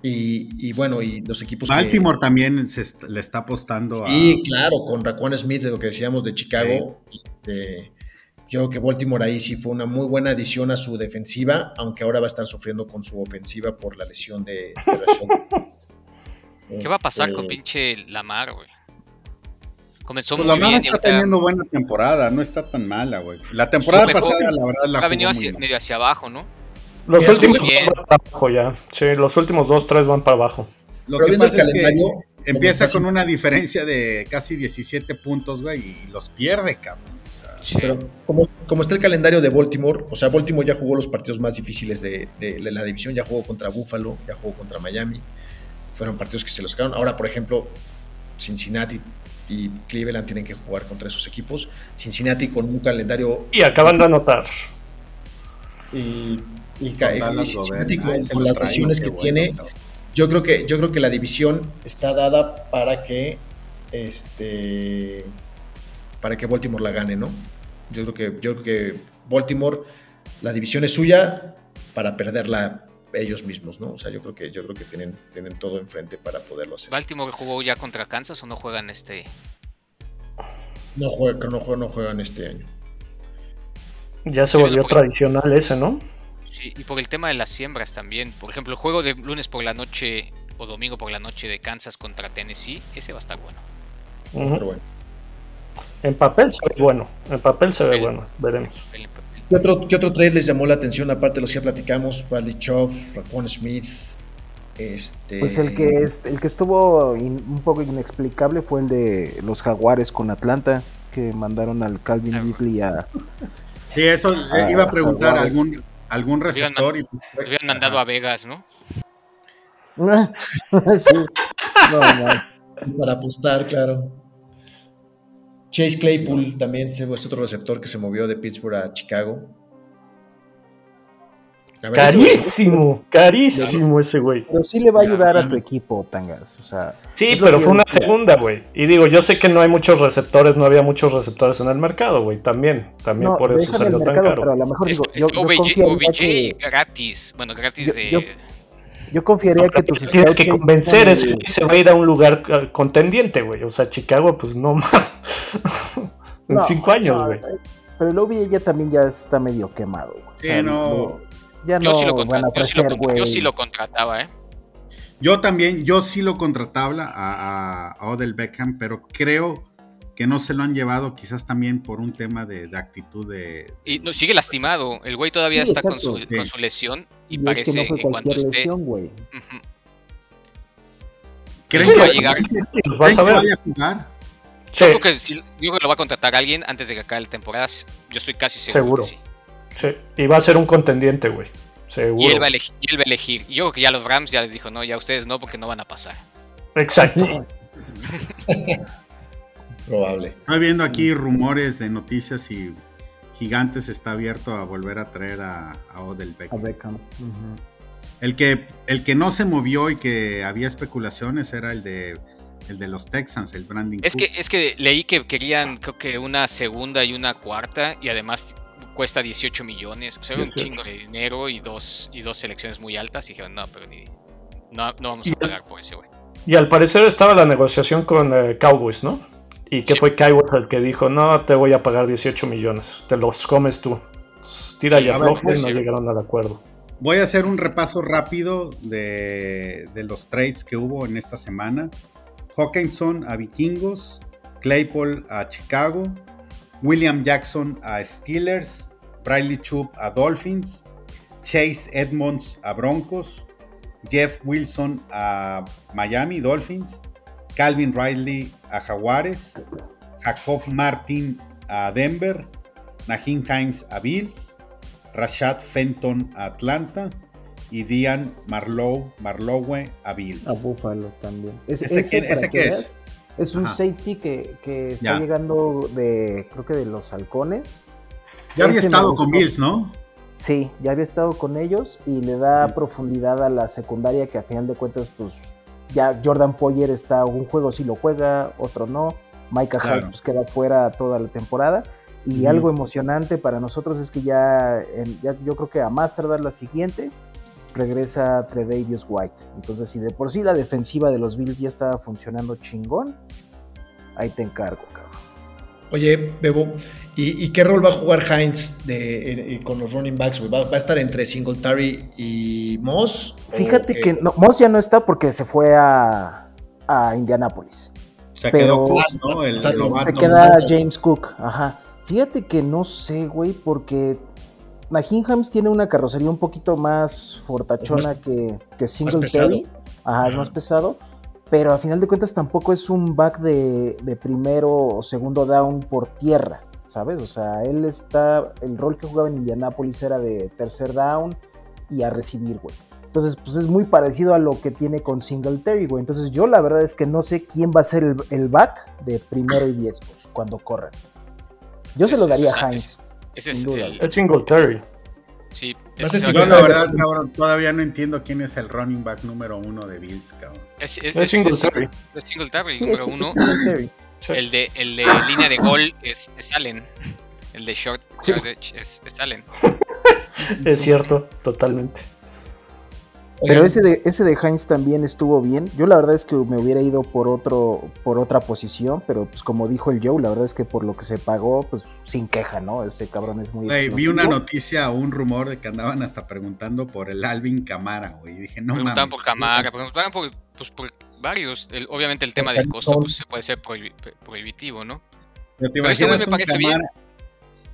Y, y bueno, y los equipos que-
Baltimore también se est- le está apostando a.
Sí, claro, con Raquan Smith, de lo que decíamos de Chicago. y de- yo creo que Baltimore ahí sí fue una muy buena adición a su defensiva, aunque ahora va a estar sufriendo con su ofensiva por la lesión de, de *laughs*
¿Qué va a pasar con
Este,
pinche Lamar, güey? Comenzó
Pues
muy bien y
está
ahorita
teniendo buena temporada, no está tan mala, güey. La temporada
Su mejor-
pasada, la verdad, la
ha venido hacia- medio hacia abajo, ¿no?
Los
Mira,
últimos
muy bien.
dos van para abajo ya. Sí, los últimos dos, tres van para abajo.
Lo
Pero
que pasa es que
calendario,
empieza con una diferencia de casi 17 puntos, güey, y los pierde, cabrón. O sea,
Sí.
Pero como, como está el calendario de Baltimore, o sea, Baltimore ya jugó los partidos más difíciles de, de- de la división, ya jugó contra Buffalo, ya jugó contra Miami, fueron partidos que se los sacaron. Ahora, por ejemplo, Cincinnati y Cleveland tienen que jugar contra esos equipos. Cincinnati con un calendario
Y acaban de anotar.
y, Cincinnati con, las lesiones que
bueno,
tiene, yo creo que yo creo que la división está dada para que este para que Baltimore la gane, ¿no? Yo creo que yo creo que Baltimore la división es suya para perderla ellos mismos, ¿no? O sea, yo creo que yo creo que tienen tienen todo enfrente para poderlo hacer.
¿Baltimore jugó ya contra Kansas o no juegan este?
No juegan no juegan no juegan este año.
Ya se
Sí,
volvió
porque-
tradicional ese, ¿no?
Sí, y por el tema de las siembras también. Por ejemplo, el juego de lunes por la noche o domingo por la noche de Kansas contra Tennessee, ese va a estar bueno.
Pero bueno.
En papel se ve bueno. En papel se ve
El-
bueno. Veremos.
El- el-
¿Qué otro, ¿Qué otro trade les llamó la atención aparte de los que platicamos? Bradley Chubb, Raquan Smith, este
Pues el que, es, el que estuvo in- un poco inexplicable fue el de los Jaguares con Atlanta, que mandaron al Calvin Ridley a... *laughs*
Sí, eso iba a preguntar
Jaguares.
algún, algún receptor y
Lo habían mandado a Vegas, ¿no? *laughs*
sí. No, no.
para apostar, claro. Chase Claypool también se- es otro receptor que se movió de Pittsburgh a Chicago. A ver,
Carísimo, carísimo ese güey.
Pero sí le va a ayudar a tu equipo, Tangas. O sea,
Sí, pero fue una segunda, güey. Y digo, yo sé que no hay muchos receptores, no había muchos receptores en el mercado, güey. También, también
no,
por eso salió tan caro.
pero a lo mejor
Es,
digo,
es
yo, yo
OBJ,
confiaría
OBJ
que,
gratis. Bueno, gratis
Yo-
de.
Yo- confiaría que tus
Tienes que convencer,
el-
güey se va a ir a un lugar eh, contendiente, güey. O sea, Chicago, pues no más. *laughs* en
No,
cinco años,
no,
güey.
Pero el OBJ ya también ya está medio quemado. güey. O
Sí,
sea,
no.
ya
Yo,
no
sí lo
van a
contra- yo, sí lo yo sí lo contrataba, ¿eh?
Yo también, yo sí lo contrataba a, a- a Odell Beckham, pero creo que no se lo han llevado quizás también por un tema de, de actitud de...
Y no, sigue lastimado. El güey todavía
Sí,
está con su, con su lesión y,
Y es
parece
que no fue
en cuanto esté.
lesión, güey.
Ujú.
¿Creen que,
va a llegar.
¿creen
vas
que
a ver.
vaya a jugar?
Sí,
Yo creo que yo creo que lo va a contratar alguien antes de que acabe la temporada. Yo estoy casi seguro.
Seguro.
que sí.
sí. Y va a ser un contendiente, güey.
Y
Seguro.
él, va a elegir, y él va a elegir. Y yo creo que ya los Rams ya les dijo, no, ya ustedes no, porque no van a pasar.
Exacto. *laughs* *laughs*
probable.
Estoy viendo aquí rumores de noticias y Gigantes está abierto a volver a traer a, a Odell
A
Beckham. El que, el que no se movió y que había especulaciones era el de, el de los Texans, el Brandon
Es
Cook.
que, es que leí que querían, creo que una segunda y una cuarta, y además cuesta 18 millones. O sea, un
18.
chingo de dinero y dos, y dos selecciones muy altas. Y dijeron, no, pero ni. No, no vamos a pagar por ese, güey.
Y al parecer estaba la negociación con eh, Cowboys, ¿no? Y que
Sí.
fue Cowboys el que dijo, no, te voy a pagar 18 millones, te los comes tú. Tira y afloja y
puede
no llegaron al acuerdo.
Voy a hacer un repaso rápido de, de los trades que hubo en esta semana. Hawkinson a Vikingos, Claypool a Chicago, William Jackson a Steelers, Bradley Chubb a Dolphins, Chase Edmonds a Broncos, Jeff Wilson a Miami Dolphins, Calvin Riley a Jaguares, Jacob Martin a Denver, Naheem Himes a Bills, Rashad Fenton a Atlanta y Dian Marlowe, Marlowe a Bills.
A Buffalo también. Ese,
¿Ese
ese,
ese
que
qué es?
Es un
Ajá.
safety que, que está
Ya.
llegando de, creo que de los halcones.
ya había
ese
estado con. Bills, ¿no?
Sí, ya había estado con ellos y le da profundidad a la secundaria que a final de cuentas, pues ya Jordan Poyer está, un juego sí lo juega, otro no. Micah
Claro.
Hyde pues queda fuera toda la temporada. Y algo emocionante para nosotros es que ya, en- ya yo creo que a más tardar la siguiente regresa Tredavious White. Entonces, si de por sí la defensiva de los Bills ya estaba funcionando chingón, ahí te encargo.
Oye, Bebo, ¿y, y qué rol va a jugar Heinz de, eh, con los running backs? ¿Va, va a estar entre Singletary y Moss? ¿O
Fíjate que no, Moss ya no está porque se fue a, a Indianápolis.
Se
Pero-
quedó Cook, ¿no? El
Exacto,
novato.
Se queda. James Cook, ajá. Fíjate que no sé, güey, porque Naheem Hines tiene una carrocería un poquito más fortachona que, que Singletary. Ajá, es más pesado. Pero a final de cuentas tampoco es un back de, de primero o segundo down por tierra, ¿sabes? O sea, él está, el rol que jugaba en Indianapolis era de tercer down y a recibir, güey. Entonces, pues es muy parecido a lo que tiene con Singletary, güey. Entonces yo la verdad es que no sé quién va a ser el, el back de primero y diez, güey, cuando corran. Yo se lo daría
ese-
a Hines.
Ese es
sin duda,
el-
Es Singletary.
Sí,
No sé si
Yo la
no-
verdad, cabrón, todavía no entiendo quién es el running back número uno de Bills, cabrón.
es- es-
Es
es-
Singletary.
es Singletary,
Sí,
número
es-
uno. El de, el de línea de gol es, es Allen. El de short
Sí.
es Allen. *laughs*
Es cierto, totalmente.
Pero ese de, ese de Heinz también estuvo bien. Yo la verdad es que me hubiera ido por otro, por otra posición, pero pues como dijo el Joe, la verdad es que por lo que se pagó, pues sin queja, ¿no? Ese cabrón es muy
Güey, vi una noticia o un rumor de que andaban hasta preguntando por el Alvin Camara, güey. Y dije, no mames.
preguntaban por Camara, preguntaban por, pues, por varios. El- obviamente el tema del costo pues, puede ser prohibi- prohibitivo, ¿no?
Pero te
Pero este güey me parece bien.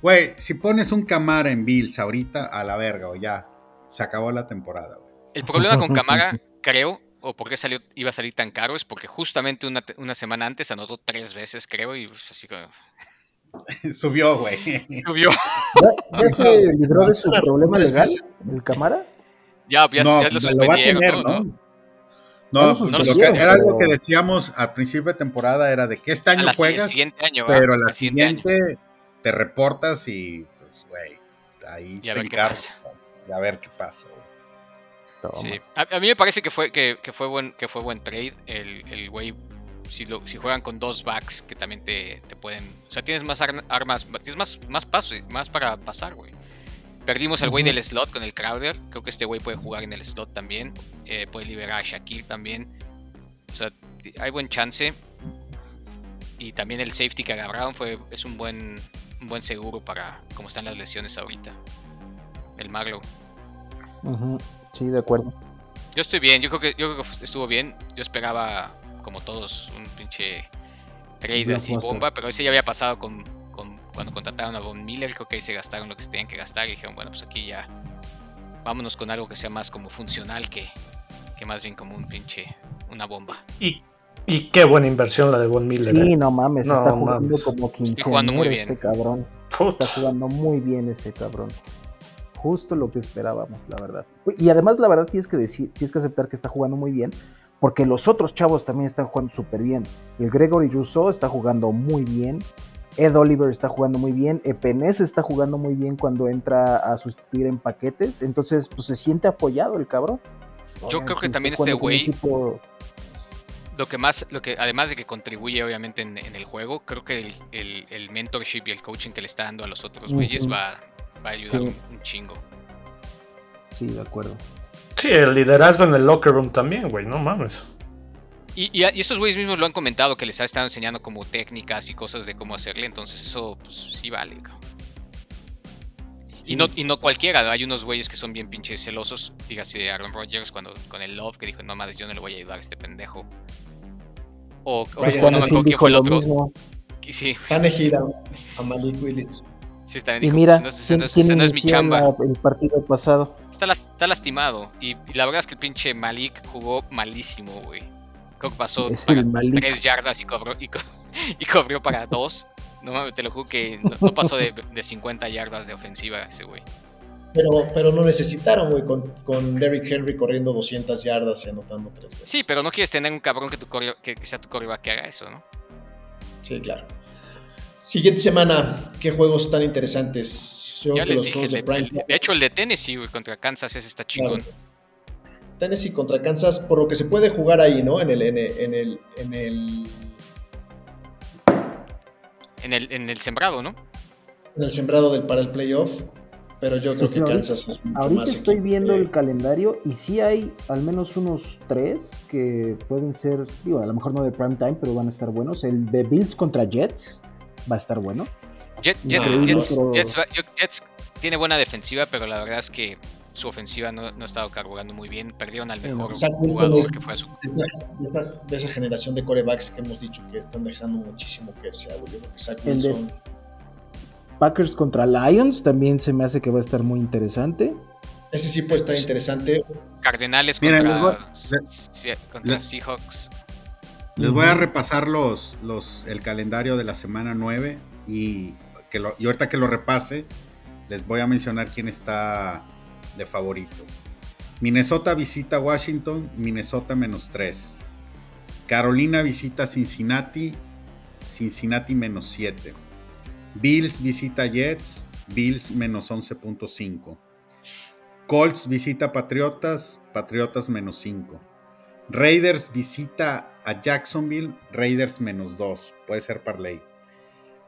Güey, si pones un Camara en Bills ahorita, a la verga, o ya. Se acabó la temporada, güey.
El problema con *laughs* Camara, creo, o por qué salió, iba a salir tan caro, es porque justamente una, una semana antes anotó tres veces, creo, y pues, así como *laughs*
Subió, güey.
subió.
¿Ya, ya se libró de su problema legal, el Camara?
Ya, ya,
no,
ya lo
pues, lo va a
suspendieron,
tener,
¿no?
¿no?
¿no?
Pues,
No
lo que- era
pero-
que decíamos al principio de temporada, era de que este
A
año
la
juegas,
siguiente año, ¿va?
pero la
El siguiente
te reportas y, pues, güey, ahí
Y a
te encargas.
pasa.
Y a ver qué pasa, güey.
Sí. A, a mí me parece que fue, que, que fue buen, que fue buen trade. El, el güey, si, lo, si juegan con dos backs que también te, te pueden. O sea, tienes más ar- armas, tienes más, más paso, más para pasar, güey. Perdimos al güey del slot con el Crowder. Creo que este güey puede jugar en el slot también. Eh, puede liberar a Shakir también. O sea, hay buen chance. Y también el safety que agarraron fue, es un buen, un buen seguro para cómo están las lesiones ahorita. El Maglo.
Ujú, Sí, de acuerdo.
Yo estoy bien, yo creo que yo creo que estuvo bien. Yo esperaba, como todos, un pinche trade así bomba, pero ese ya había pasado con, con- cuando contrataron a Von Miller, creo que ahí se gastaron lo que se tenían que gastar y dijeron, bueno, pues aquí ya vámonos con algo que sea más como funcional que, que más bien como un pinche, una bomba.
Y, y qué buena inversión la de Von Miller.
Sí,
¿eh?
no mames,
No
está jugando
mames.
como
jugando muy bien.
este cabrón.
Puta.
Está jugando muy bien ese cabrón. Justo lo que esperábamos, la verdad. Y además, la verdad, tienes que decir, tienes que aceptar que está jugando muy bien, porque los otros chavos también están jugando súper bien. El Gregory Rousseau está jugando muy bien. Ed Oliver está jugando muy bien, Epenes está jugando muy bien cuando entra a sustituir en paquetes, entonces pues se siente apoyado el cabrón.
Yo creo que
Si
también este güey,
equipo-
lo que más, lo que además de que contribuye obviamente en, en el juego, creo que el, el- el mentorship y el coaching que le está dando a los otros güeyes va, va a ayudar
Sí.
un, chingo.
Sí, de acuerdo.
Sí, el liderazgo en el locker room también, güey, no mames.
Y, y y estos güeyes mismos lo han comentado que les ha estado enseñando como técnicas y cosas de cómo hacerle, entonces eso pues sí vale. cabrón. Y, no, y no cualquiera, hay unos güeyes que son bien pinches celosos, dígase Aaron Rodgers cuando, con el Love que dijo, no madre, yo no le voy a ayudar a este pendejo. O, o
Pues
no
cuando
me acuerdo quién
dijo
fue el
lo
otro. Sí,
a Malik Willis.
Sí está
Y
dijo,
mira,
"Pues, no,
¿quién,
no es-
quién
esa no es mi chamba.
la- el partido pasado?
Está, las- está lastimado. Y, y la verdad es que el pinche Malik jugó malísimo, güey. Creo que pasó para tres yardas y cobró, y, co- *laughs* y cobrió para dos. No mames, te lo juro que no, no pasó de, de 50 yardas de ofensiva ese güey.
Pero, pero no necesitaron, güey, con, con Derrick Henry corriendo 200 yardas y anotando tres veces.
Sí, pero no quieres tener un cabrón que, tu coreo- que, que sea tu coreback que haga eso, ¿no?
Sí, claro. Siguiente semana, ¿qué juegos tan interesantes? Yo
Ya
creo que
les
los
dije,
de prime
el- de hecho el de Tennessee, güey, contra Kansas ese está chingón.
Claro. Tennessee contra Kansas, por lo que se puede jugar ahí, ¿no? En el, en el, en el, en el,
En el, en el sembrado, ¿no?
en el sembrado del, para el playoff, pero yo creo
Pues
que
ahorita-
Kansas es mucho
Ahorita
más
estoy
equipo
viendo el calendario y sí hay al menos unos tres que pueden ser, digo, a lo mejor no de prime time, pero van a estar buenos. El de Bills contra Jets va a estar bueno.
Jet- Jets, tiene buena defensiva, pero la verdad es que su ofensiva no, no ha estado cargando muy bien. Perdieron al mejor jugador
es
que fue a su
de esa, de, esa, de esa generación de corebacks que hemos dicho que están dejando muchísimo que
de-
Wilson.
Packers contra Lions también se me hace que va a estar muy interesante.
Ese sí puede estar interesante.
Cardenales contra, Se- contra
les- voy a repasar los, los, el calendario de la semana 9 y, que lo- y ahorita que lo repase, les voy a mencionar quién está de favorito. Minnesota visita Washington, Minnesota menos 3. Carolina visita Cincinnati, Cincinnati menos 7. Bills visita Jets, Bills menos 11.5. Colts visita Patriotas, Patriotas menos 5. Raiders visita a Jacksonville, Raiders menos 2. Puede ser parlay.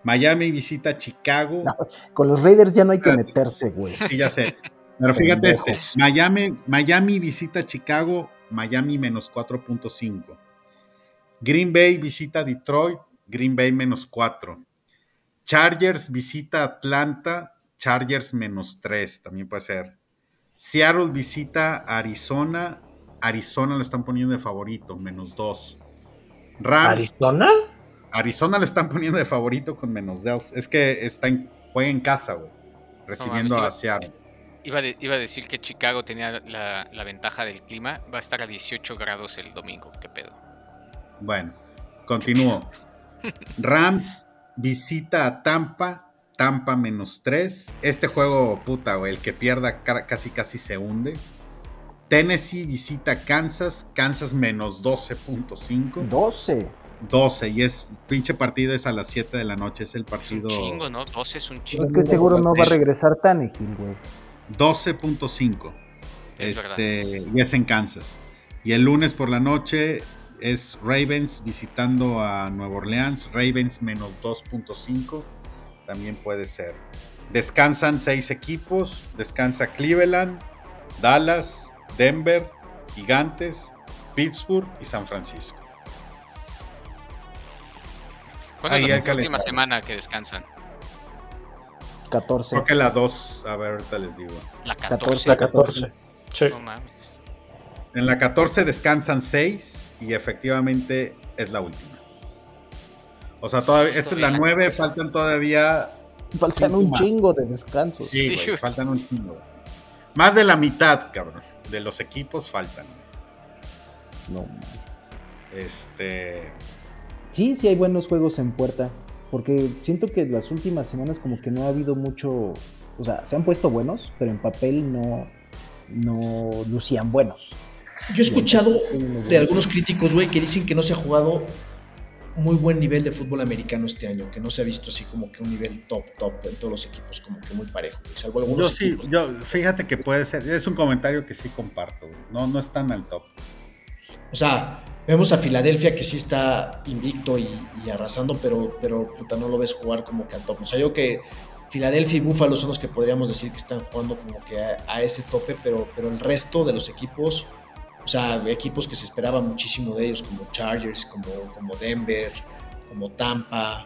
Miami visita Chicago.
No. Con los Raiders ya no hay que meterse, güey.
Sí, ya sé. Pero fíjate este.
Pendejos.
Miami, Miami visita Chicago, Miami menos 4.5. Green Bay visita Detroit, Green Bay menos 4. Chargers visita Atlanta, Chargers menos 3, también puede ser. Seattle visita Arizona, Arizona lo están poniendo de favorito, menos 2. Rams,
¿Arizona?
Arizona lo están poniendo de favorito con menos 2. Es que está en, juega en casa, güey. Recibiendo
mames,
a Seattle.
Iba, de- iba a decir que Chicago tenía la, la ventaja del clima. Va a estar a 18 grados el domingo. ¿Qué pedo?
Bueno, continúo. *laughs* Rams visita a Tampa, Tampa menos 3. Este juego, puta, güey, el que pierda ca- casi casi se hunde. Tennessee visita Kansas, Kansas menos 12.5.
12.
12, y es pinche partido, es a las 7 de la noche, es el
Es un
partido
chingo, ¿no? 12 es un chingo.
Es que seguro no va a regresar Tannehill, güey.
12.5.
Es
Este, y es en Kansas. Y el lunes por la noche es Ravens visitando a Nueva Orleans. Ravens menos 2.5. También puede ser. Descansan seis equipos. Descansa Cleveland, Dallas, Denver, Gigantes, Pittsburgh y San Francisco.
¿Cuándo es la última
calendario.
semana que descansan?
14.
Creo que la 2, a ver, ahorita les digo.
La
14.
14.
La 14. Sí.
No mames.
En la 14 descansan 6 y efectivamente es la última. O sea, todavía, esta es la 9, faltan todavía
Faltan un
más.
chingo de descansos.
Sí,
Sí,
güey. faltan un chingo. Más de la mitad, cabrón, de los equipos faltan.
No.
Este,
Sí, sí hay buenos juegos en puerta. Porque siento que las últimas semanas como que no ha habido mucho... O sea, se han puesto buenos, pero en papel no, no lucían buenos.
Yo he escuchado de algunos críticos, güey, que dicen que no se ha jugado muy buen nivel de fútbol americano este año, que no se ha visto así como que un nivel top, top en todos los equipos, como que muy parejo. Salvo
Yo
algunos
sí,
equipos.
yo, fíjate que puede ser, es un comentario que sí comparto, no, no están al top.
O sea, vemos a Filadelfia que sí está invicto y, y arrasando, pero, pero puta, no lo ves jugar como que al top. O sea, yo que Filadelfia y Buffalo son los que podríamos decir que están jugando como que a, a ese tope, pero, pero el resto de los equipos, o sea, equipos que se esperaba muchísimo de ellos, como Chargers, como, como Denver, como Tampa,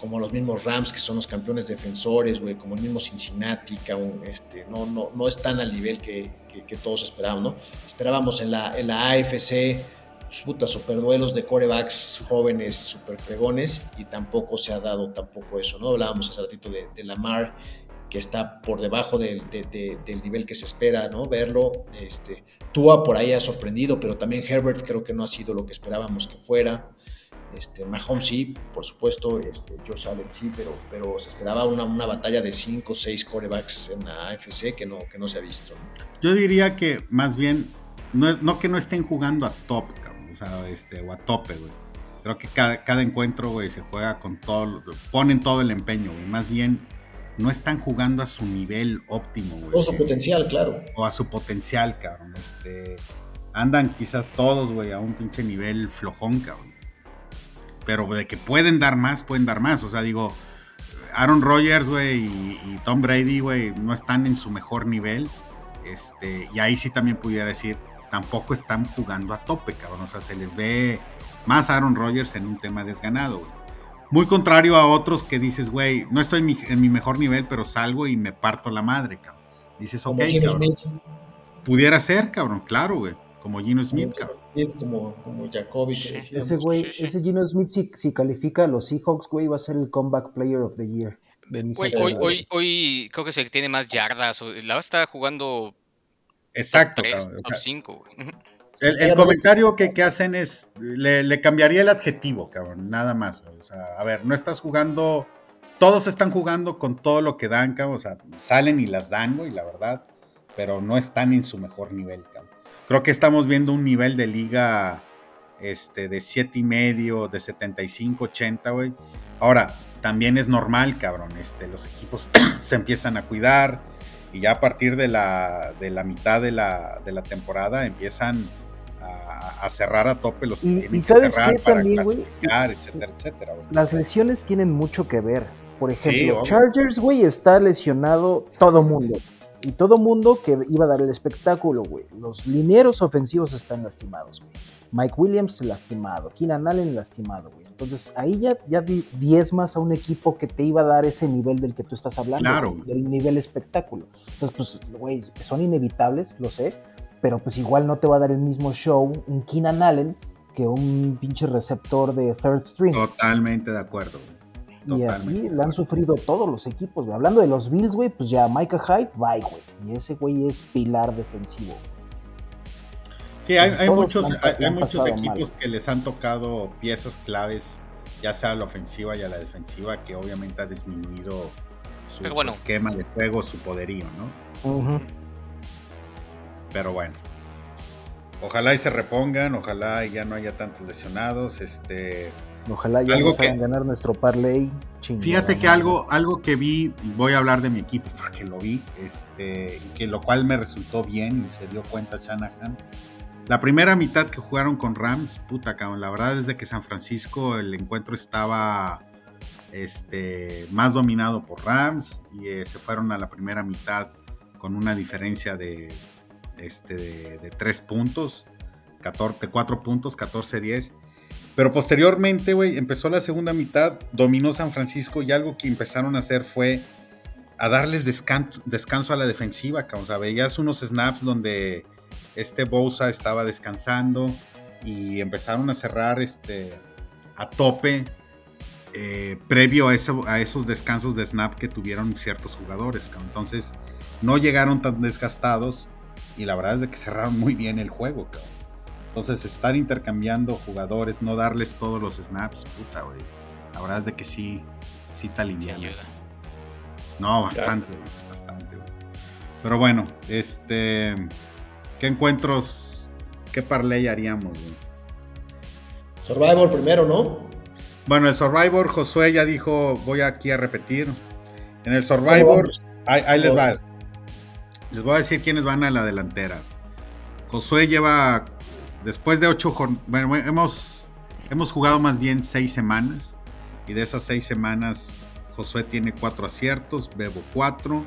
como los mismos Rams, que son los campeones defensores, güey, como el mismo Cincinnati, que este, no, no, no están al nivel que, que- todos esperábamos, ¿no? Esperábamos en la, en la AFC, pues, puta, super duelos de corebacks jóvenes, super fregones, y tampoco se ha dado tampoco eso, ¿no? Hablábamos hace ratito de, de Lamar, que está por debajo de- del nivel que se espera, ¿no? Verlo, este, Tua por ahí ha sorprendido, pero también Herbert creo que no ha sido lo que esperábamos que fuera. Este, Mahomes sí, por supuesto, este, Josh sí, pero, pero se esperaba una, una batalla de 5 o 6 corebacks en la AFC que no, que no se ha visto.
Yo diría que más bien, no, no que no estén jugando a top, cabrón, o sea, este, o a tope, güey. Creo que cada, cada encuentro, se juega con todo, ponen todo el empeño, güey. Más bien, no están jugando a su nivel óptimo, güey.
Todo su potencial, claro.
o a su potencial, cabrón. Este, andan quizás todos, güey, a un pinche nivel flojón, cabrón. Pero de que pueden dar más, pueden dar más. O sea, digo, Aaron Rodgers, güey, y, y Tom Brady, güey, no están en su mejor nivel. Este, y ahí sí también pudiera decir, tampoco están jugando a tope, cabrón. O sea, se les ve más Aaron Rodgers en un tema desganado, güey. Muy contrario a otros que dices, güey, no estoy en mi, en mi mejor nivel, pero salgo y me parto la madre, cabrón. Dices, ok, cabrón.
Smith,
Pudiera ser, cabrón, claro, güey. Como Gino Smith,
como,
cabrón.
Smith, como, como Jacoby, que.
Ese güey, ese Gino Smith, si, si califica a los Seahawks, güey, va a ser el Comeback Player of the Year.
Güey, hoy,
de-
hoy, hoy creo que es el que tiene más yardas. o- La verdad está jugando
Exacto,
top 3,
cabrón. o
top
sea,
5.
El, el comentario que, que hacen es, le, le cambiaría el adjetivo, cabrón, nada más. güey. O sea, a ver, no estás jugando, todos están jugando con todo lo que dan, cabrón. O sea, salen y las dan, güey, la verdad, pero no están en su mejor nivel, cabrón. Creo que estamos viendo un nivel de liga este, de 7 y medio, de 75, 80, güey. Ahora, también es normal, cabrón. Este, los equipos *clears throat* se empiezan a cuidar y ya a partir de la, de la mitad de la, de la temporada empiezan a, a cerrar a tope los que
Y-
tienen
y
que
¿sabes
cerrar para
también,
clasificar, etcétera, etcétera. güey.
Las lesiones tienen mucho que ver. Por
Sí,
ejemplo,
obvio.
Chargers, güey, está lesionado todo mundo. Y todo mundo que iba a dar el espectáculo, güey. Los linieros ofensivos están lastimados, güey. Mike Williams lastimado. Keenan Allen lastimado, güey. Entonces ahí ya, ya di- diezmas a un equipo que te iba a dar ese nivel del que tú estás hablando.
Claro.
Del nivel espectáculo. Entonces, pues, güey, son inevitables, lo sé. Pero pues igual no te va a dar el mismo show un Keenan Allen que un pinche receptor de third string.
Totalmente de acuerdo. güey.
Y
Totalmente
así le han sufrido todos los equipos, güey. Hablando de los Bills, güey, pues ya Micah Hyde, bye, güey. Y ese güey es pilar defensivo.
Sí, hay,
Pues
hay muchos,
han-
hay,
han
muchos equipos
mal.
que les han tocado piezas claves, ya sea a la ofensiva y a la defensiva, que obviamente ha disminuido su,
Pero bueno.
su esquema de juego, su poderío, ¿no?
Ujú.
Pero bueno. Ojalá y se repongan, ojalá y ya no haya tantos lesionados. Este,
Ojalá ya
Algo
nos
que-
hagan ganar nuestro parlay. chingada
Fíjate que algo, algo que vi, y voy a hablar de mi equipo *laughs* porque lo vi, este, y que lo cual me resultó bien y se dio cuenta Shanahan. La primera mitad que jugaron con Rams, puta cabrón, la verdad es de que San Francisco el encuentro estaba este, más dominado por Rams y eh, se fueron a la primera mitad con una diferencia de, este, de, de tres puntos, 14, 4 puntos, 14-10. Pero posteriormente, güey, empezó la segunda mitad, dominó San Francisco y algo que empezaron a hacer fue a darles descanso, a la defensiva. O sea, veías unos snaps donde este Bosa estaba descansando y empezaron a cerrar este, a tope eh, previo a, a esos descansos de snap que tuvieron ciertos jugadores. Entonces, no llegaron tan desgastados y la verdad es de que cerraron muy bien el juego, cabrón. Entonces, estar intercambiando jugadores, no darles todos los snaps, puta, güey. La verdad es de que sí, sí te alivian.
ayuda.
No, bastante, güey, bastante, güey. Pero bueno, este. ¿Qué encuentros, qué parlay haríamos, güey?
Survivor primero, ¿no?
Bueno, el Survivor, Josué ya dijo, voy aquí a repetir. En el Survivor, ahí, ahí les va. Les voy a decir quiénes van a la delantera. Josué lleva, después de ocho jornadas, bueno, hemos, hemos jugado más bien seis semanas. Y de esas seis semanas, Josué tiene cuatro aciertos, Bebo cuatro,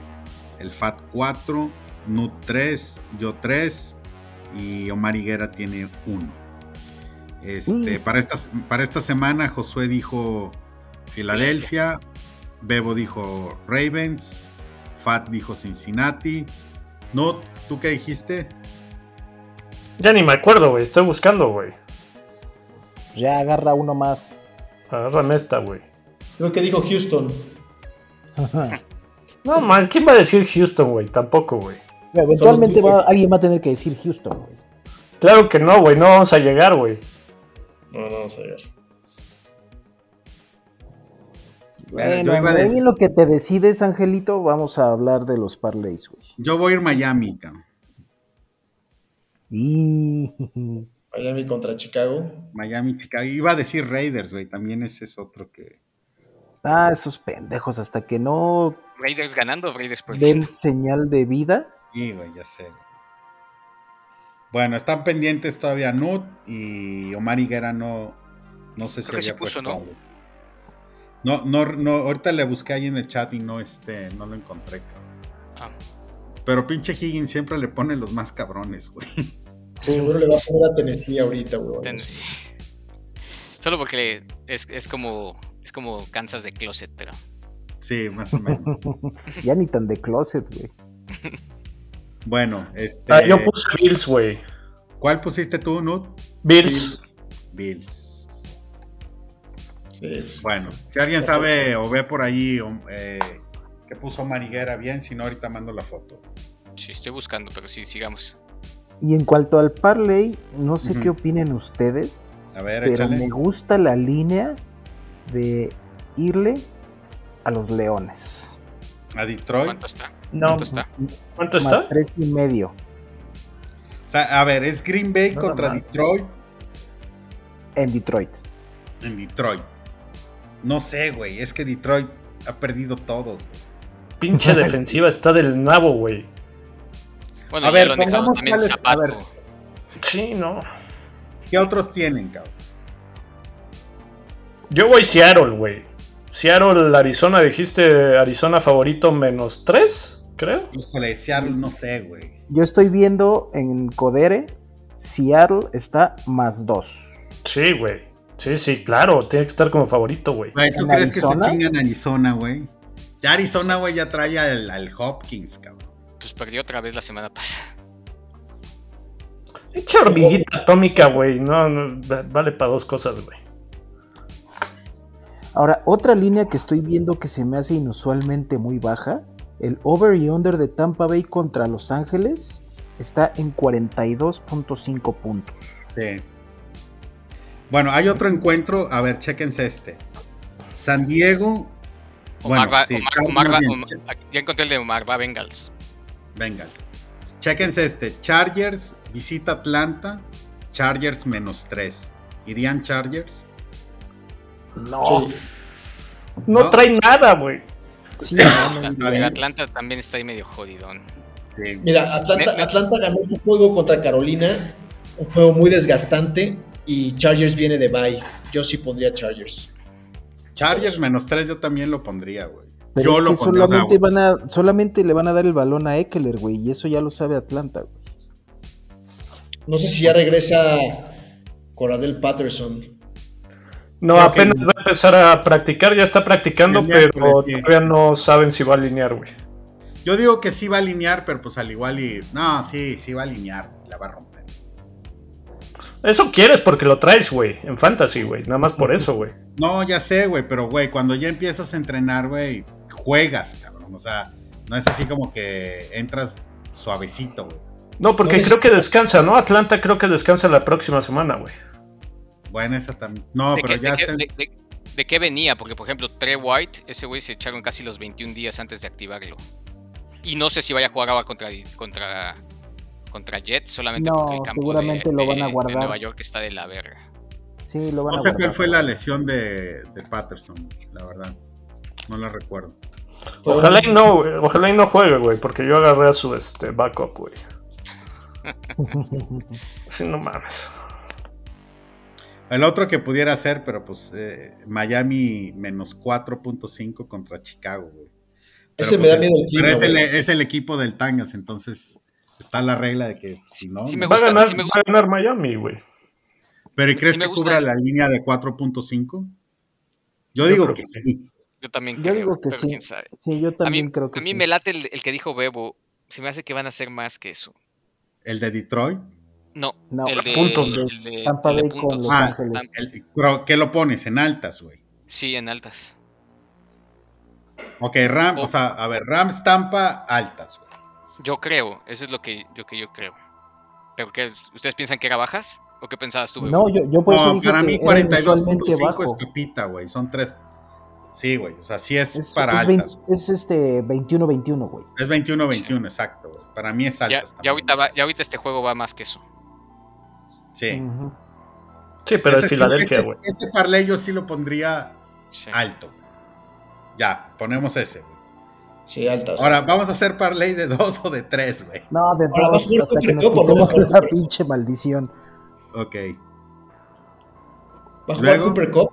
el FAT cuatro, Nut tres, yo tres y Omar Higuera tiene uno. Este, para, esta, para esta semana Josué dijo Filadelfia, Bebo dijo Ravens, Fat dijo Cincinnati. No, ¿tú qué dijiste?
Ya ni me acuerdo, güey. Estoy buscando, güey.
Ya agarra uno más.
Agárrame esta, güey.
Creo que dijo Houston. *laughs*
No, más, ¿quién va a decir Houston, güey? Tampoco, güey.
Eventualmente va, alguien va a tener que decir Houston, güey.
Claro que no, güey. No vamos a llegar, güey.
No, no vamos a llegar.
Bueno,
yo iba
de
de-
ahí en lo que te decides, Angelito, vamos a hablar de los parlays, güey.
Yo voy a ir Miami, cabrón.
Y... *laughs*
Miami contra Chicago.
Miami, Chicago. Iba a decir Raiders, güey. También ese es otro que.
Ah, esos pendejos, hasta que no
Raiders ganando, Raiders perdiendo.
den señal de vida.
Sí, güey, ya sé. Bueno, están pendientes todavía Nut y Omar Higuera no. No sé si
Creo que sí
había
puso,
puesto
¿no?
No, no, no, ahorita le busqué ahí en el chat y no, este, no lo encontré, cabrón.
Ah,
Pero pinche Higgins siempre le pone los más cabrones, güey.
Seguro le va a poner a Tennessee ahorita, güey.
Tennessee. Solo porque es, es como es como Kansas de closet, pero
Sí, más o menos. *laughs*
ya ni tan de closet, güey.
Bueno, este.
Ah, yo puse Bills, güey.
¿Cuál pusiste tú, Nut?
Bills.
Bills.
Sí.
Bueno, si alguien sabe o ve por ahí o, eh, que puso Mariguera bien, si no, ahorita mando la foto.
sí, estoy buscando, pero sí, sigamos.
Y en cuanto al parlay, no sé qué opinen ustedes,
A ver,
pero
échale.
me gusta la línea de irle a los Leones.
A Detroit.
¿Cuánto está?
No.
¿Cuánto está?
¿Cuánto
Más
está?
tres y medio.
O sea, a ver, es Green Bay
No,
contra
no, no.
Detroit
En Detroit.
en Detroit. No sé, güey, es que Detroit ha perdido todos.
Pinche defensiva está del nabo, güey.
Bueno,
A
ya
ver,
lo han dejado
pongamos
también
a
zapato.
ver.
Sí, no.
¿Qué otros tienen, cabrón?
Yo voy Seattle, güey. Seattle, Arizona, dijiste Arizona favorito menos 3, creo.
Híjole, Seattle, no sé, güey.
Yo estoy viendo en Codere, Seattle está más dos.
Sí, güey. Sí, sí, claro. Tiene que estar como favorito, güey.
Güey, ¿tú
¿En
crees
Arizona?
que se chingan Arizona, güey? Ya Arizona, güey, ya trae al, al Hopkins, cabrón.
Pues perdió otra vez la semana pasada. *laughs*
Pinche hormiguita atómica, güey. No, no, va- vale para dos cosas, güey.
Ahora, otra línea que estoy viendo que se me hace inusualmente muy baja, el over y under de Tampa Bay contra Los Ángeles está en 42.5 puntos.
Sí. Bueno, hay otro encuentro. A ver, chéquense este. San Diego.
Omar
Bueno,
va,
sí,
Omar- va-. Omar- ya encontré el de Omar, va Bengals.
Bengals. Chéquense este. Chargers visita Atlanta. Chargers menos 3. ¿Irían Chargers?
No,
Sí.
No,
No.
trae nada, güey.
sí, no,
Atlanta también está ahí medio jodidón.
Sí.
Mira, Atlanta, Atlanta ganó ese juego contra Carolina. Un juego muy desgastante. Y Chargers viene de bye. Yo sí pondría Chargers.
Chargers menos 3 yo también lo pondría, güey.
Pero
Yo
es
lo
que
pondría, o sea,
solamente, van a, solamente le van a dar el balón a Eckler, güey, y eso ya lo sabe Atlanta. güey.
No sé si ya regresa Coradel Patterson.
No,
Creo que-
apenas va a empezar a practicar. Ya está practicando, pero todavía no saben si va a alinear, güey.
Yo digo que sí va a alinear, pero pues al igual y. No, sí, sí va a alinear, güey, la va a romper.
Eso quieres porque lo traes, güey. En fantasy, güey. Nada más por eso, güey. *laughs*
No, ya sé, güey, pero güey, cuando ya empiezas a entrenar, güey, juegas, cabrón. O sea, no es así como que entras suavecito, güey.
No, porque
No
creo que descansa, ¿no? Atlanta creo que descansa la próxima semana, güey.
Bueno, esa también. No,
¿De,
pero ya está.
de- de qué venía? Porque, por ejemplo, Trey White, ese güey se echaron casi los 21 días antes de activarlo. Y no sé si vaya a jugar ahora contra, contra, contra Jets, solamente
No,
porque el campo
seguramente
de,
lo van a
de- de
guardar.
Nueva York está de la verga.
Sí, lo van
No
a
sé
guardar.
cuál fue la lesión de, de Patterson, la verdad. No la recuerdo.
Fue
Ojalá y no, güey, ojalá y no juegue, güey, porque yo agarré a su este, backup, güey. *laughs* Sí, no mames.
El otro que pudiera ser, pero pues eh, Miami menos 4.5 contra Chicago, güey. Pero,
Ese me
pues,
da miedo el
Pero
clima,
es el, es el equipo del Tangas, entonces está la regla de que si no.
Sí
Va a ganar,
sí me
va
gusta.
a ganar Miami, güey.
Pero ¿y crees
sí
que
gusta
cubra la línea de 4.5? Yo,
Yo
digo que
que
sí.
Yo también
Yo
creo,
digo que
pero
sí.
quién sabe.
Sí, yo
A mí,
también creo que
a mí
sí.
me late el, el que dijo Bebo. Se me hace que van a ser más que eso.
El de Detroit.
No,
No,
el de,
puntos.
el de,
Tampa
el de
Bay con. Los
Ah,
Ángeles.
El- pero, ¿Qué lo pones? En altas, güey.
Sí, en altas.
Ok, Ram,
Oh.
o sea, a ver, Rams Tampa, altas, güey.
Yo creo, eso es lo que yo, que yo creo. ¿Pero qué? ¿Ustedes piensan que era bajas? ¿O qué pensabas tú?
No, yo, yo por eso
No, para mí
era inusualmente
42.5
bajo.
es capita, güey. Son tres. Sí, güey. O sea, sí es,
Es,
para
es, 20
altas.
es este 21-21, güey.
Es 21-21, exacto, güey. Para mí es
ya,
altas.
ya,
también.
ahorita va- ya ahorita este juego va más que eso.
Sí.
Sí, pero
Ese
es Filadelfia, güey.
Ese parlay yo sí lo pondría
Sí.
alto. Ya, ponemos ese, güey.
Sí, altas.
Ahora, vamos a hacer parlay de dos o de tres, güey.
No, de
Ahora
dos, hasta que
Cooper
nos
jugar
la
Cooper.
pinche maldición.
Ok.
¿Va a jugar
Luego-
Cooper Cup?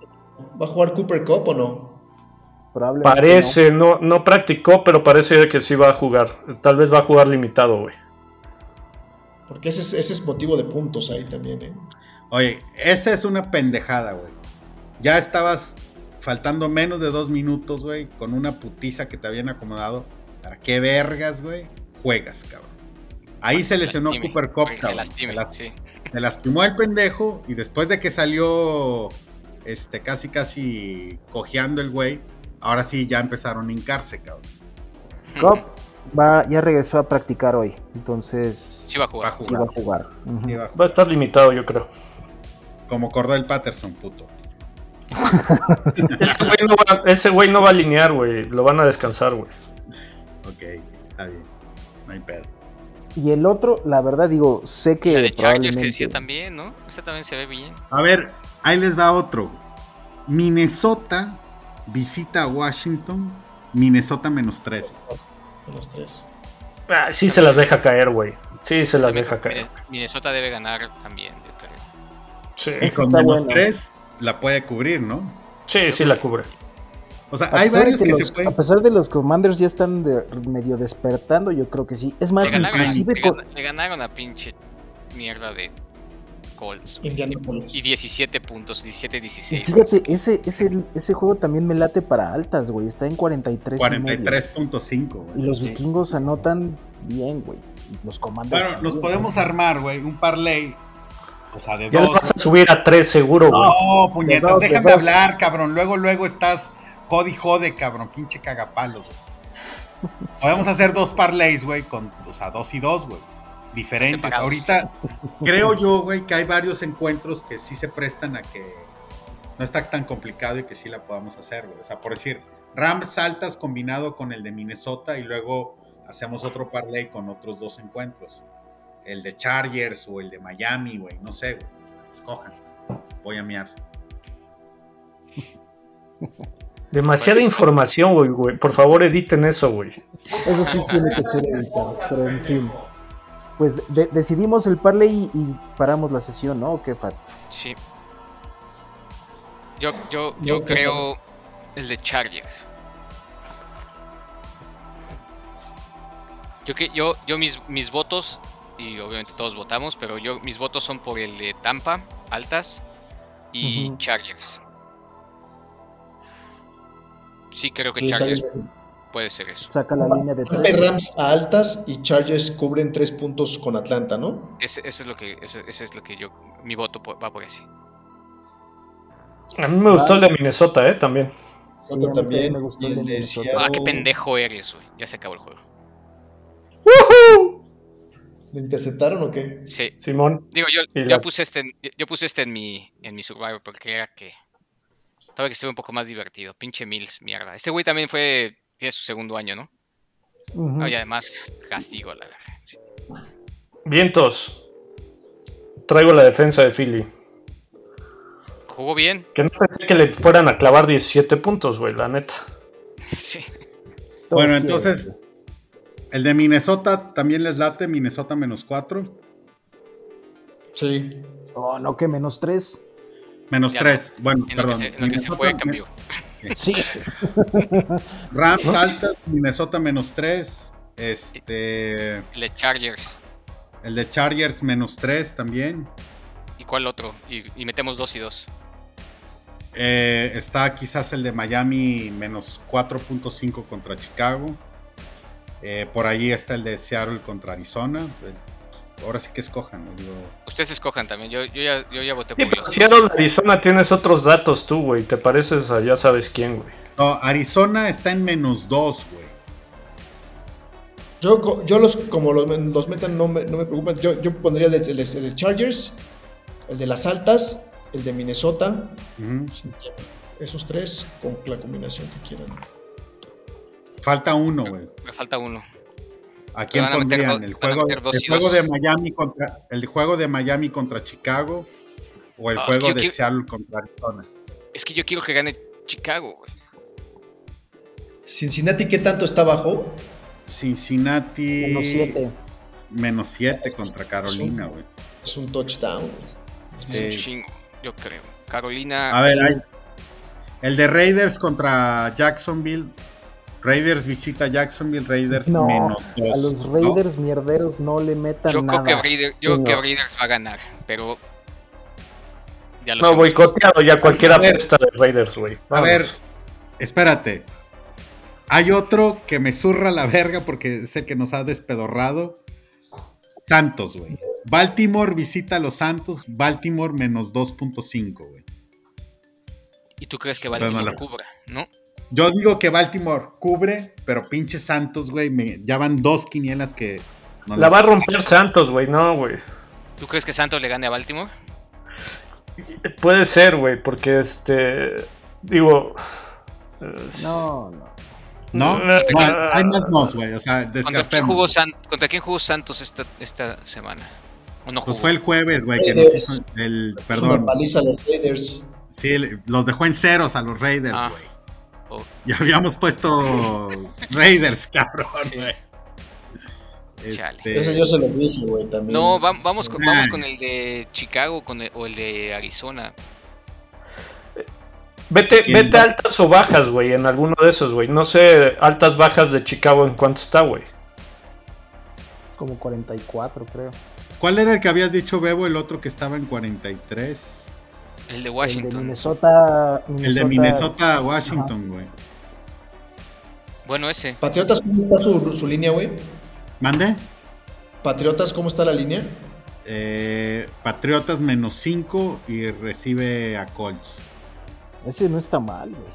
¿Va a jugar Cooper Cup o no?
Probablemente
Parece, no, no practicó, pero parece que sí va a jugar. Tal vez va a jugar limitado, güey.
Porque ese es, ese es motivo de puntos ahí también, ¿eh?
Oye, esa es una pendejada, güey. Ya estabas faltando menos de dos minutos, güey, con una putiza que te habían acomodado. ¿Para qué vergas, güey? Juegas, cabrón. Ahí se lesionó
Lastime,
Cooper Cup,
Se
cabrón.
lastime,
Se las-
sí.
Se lastimó el pendejo y después de que salió este casi casi cojeando el güey, ahora sí ya empezaron a hincarse, cabrón.
Cobb va, ya regresó a practicar hoy. Entonces
Sí va a
Va a
jugar.
sí va a
jugar.
jugar.
Sí, va a
Va a
jugar.
estar limitado, yo creo.
Como Cordell Patterson, puto. *laughs*
Ese güey no va, ese güey no va a alinear, güey. Lo van a descansar, güey.
Ok, está bien. No hay pedo.
Y el otro, la verdad, digo, sé que
la de Chargers que
probablemente.
decía también, ¿no? Esa también se ve bien.
A ver, ahí les va otro. Minnesota visita a Washington. Minnesota menos 3.
Los tres.
Ah, sí se las deja caer, güey. Sí se las deja caer.
Minnesota debe ganar también, yo creo.
Sí,
Y
Ese
con menos
bueno.
3 la puede cubrir, ¿no?
sí, sí la cubre.
O sea,
A
hay
pesar, de
varios
que
que,
los,
se pueden.
a pesar de los Commanders ya están de- medio despertando, yo creo que sí. Es más,
Le
inclusive
le
con-
le ganaron a pinche mierda de Colts. Y 17 puntos, 17,
y
16.
fíjate, ese, ese, ese juego también me late para altas, güey. Está en 43. y medio.
43.5, güey.
Y los vikingos anotan bien, güey. Los Commanders.
Bueno, nos podemos armar, güey, un parlay. O sea, de
Ya
dos.
vas a subir a 3 seguro, güey.
No, puñetas,
dos,
déjame hablar, cabrón. Luego, luego estás jode y jode, cabrón. Pinche cagapalos, güey. Podemos hacer dos parlays, güey, con, o sea, dos y dos, güey. Diferentes.
Separados.
Ahorita creo yo, güey, que hay varios encuentros que sí se prestan a que no está tan complicado y que sí la podamos hacer, güey. O sea, por decir, Rams altas combinado con el de Minnesota y luego hacemos otro parlay con otros dos encuentros. El de Chargers o el de Miami, güey. No sé, güey. Escojan. Voy a miar. *laughs*
Demasiada información, güey, güey. Por favor, editen eso, güey.
Eso sí tiene que ser editado. Pero en fin. Pues de- decidimos el parlay y, y paramos la sesión, ¿no? ¿O qué, Fat?
Sí. Yo, yo, yo creo el de Chargers. Yo que yo, yo mis, mis votos, y obviamente todos votamos, pero yo mis votos son por el de Tampa, altas, y. Chargers. Sí creo que
Sí,
Chargers puede ser eso.
Saca la línea de tres.
Rams a altas y Chargers cubren tres puntos con Atlanta, ¿no?
Ese, ese es lo que, ese, ese es lo que yo, mi voto va por ese.
A mí me gustó el de Minnesota, ¿eh? También.
Sí,
Otro
a mí
también.
me gustó el de Minnesota.
Ah, qué pendejo eres, güey. Ya se acabó el juego.
¿Lo interceptaron o qué?
Sí.
Simón.
Digo, yo, yo
la-
puse este, en, yo- puse este en mi, en mi Survivor porque era que estaba que estuvo un poco más divertido. Pinche Mills, mierda. Este güey también fue, tiene su segundo año, ¿no? Y además castigo a la verga. Sí.
Vientos. Traigo la defensa de Philly.
Jugó bien.
Que no pensé que le fueran a clavar 17 puntos, güey, la neta. *laughs*
Sí.
Bueno, entonces, el de Minnesota también les late, Minnesota menos 4,
Sí.
Oh, no, que menos tres.
menos
Ya
3. Bueno,
En lo que
perdón.
se, en lo que se
Minnesota,
fue, cambió. *laughs*
Sí.
Rams *laughs* altas, Minnesota menos 3. Este,
El de Chargers.
el de Chargers menos 3 también.
¿Y cuál otro? Y, y metemos dos y dos.
Eh, está quizás el de Miami menos 4.5 contra Chicago. Eh, por ahí está el de Seattle contra Arizona. Eh, Ahora sí que escojan. ¿no? Digo,
Ustedes escojan también. Yo, yo, ya, yo ya voté
Sí,
por los
Seattle, Arizona tienes otros datos tú, güey. Te pareces a ya sabes quién, güey.
no, Arizona está en menos 2, güey.
Yo, los, como los, los metan, no me, no me preocupan. Yo, yo pondría el de, el de- el de Chargers, el de las altas, el de Minnesota. Esos tres con la combinación que quieran.
Falta uno, güey.
Me falta uno.
¿A quién
van a meter
pondrían? ¿El juego,
dos
el juego de Miami contra el juego de Miami contra Chicago o el
Ah, es que
juego
yo
de
quiero-
Seattle contra Arizona?
Es que yo quiero que gane Chicago, güey.
Cincinnati, ¿qué tanto está abajo?
Cincinnati
Menos siete.
menos 7 contra Carolina, güey.
Es un touchdown.
Es un chingo, yo creo. Carolina.
A ver, hay el de Raiders contra Jacksonville. Raiders visita Jacksonville, Raiders
No,
menos
a
2.
los Raiders mierderos no le metan
yo
nada.
creo que yo creo que. Raiders va a ganar, pero. Ya lo
No, boicoteado ya cualquier
A ver.
apesta de Raiders, güey.
A ver, espérate. Hay otro que me zurra la verga porque es el que nos ha despedorrado. Santos, güey. Baltimore visita a los Santos. Baltimore menos 2.5, güey.
Y tú crees que
no
Baltimore
la-
cubra, ¿no?
Yo digo que Baltimore cubre, pero pinche Santos, güey. me- Ya van dos quinielas que. no
La
las-
va a romper Santos, güey. No, güey.
¿Tú crees que Santos le gane a Baltimore?
Puede ser, güey, porque este. Digo.
No, no.
¿No?
No,
hay- más no, güey. O sea,
¿Contra quién,
descartemos.
jugó San- ¿Contra quién jugó Santos esta, esta semana? ¿O no jugó?
Pues fue el jueves, güey, que nos hizo el. Perdón.
paliza a los Raiders.
Sí, los dejó en ceros a los Raiders,
Ah. Oh.
Ya habíamos puesto Raiders, cabrón,
Sí.
güey.
Chale.
Este,
Eso yo se los dije, güey, también.
No, va- vamos con, vamos
Nah.
con el de Chicago con el- o el de Arizona.
Vete,
¿Quién
vete altas o bajas, güey, en alguno de esos, güey. No sé, altas bajas de Chicago en cuánto está, güey.
Como 44, creo.
¿Cuál era el que habías dicho, Bebo? El otro que estaba en 43.
El de
El de
Washington.
Minnesota,
El de Minnesota, Washington, güey.
Bueno, ese.
Patriotas, ¿cómo está su, su línea, güey?
¿Mande?
Patriotas, ¿cómo está la línea?
Eh, Patriotas menos 5 y recibe a Colts.
Ese no está mal, güey.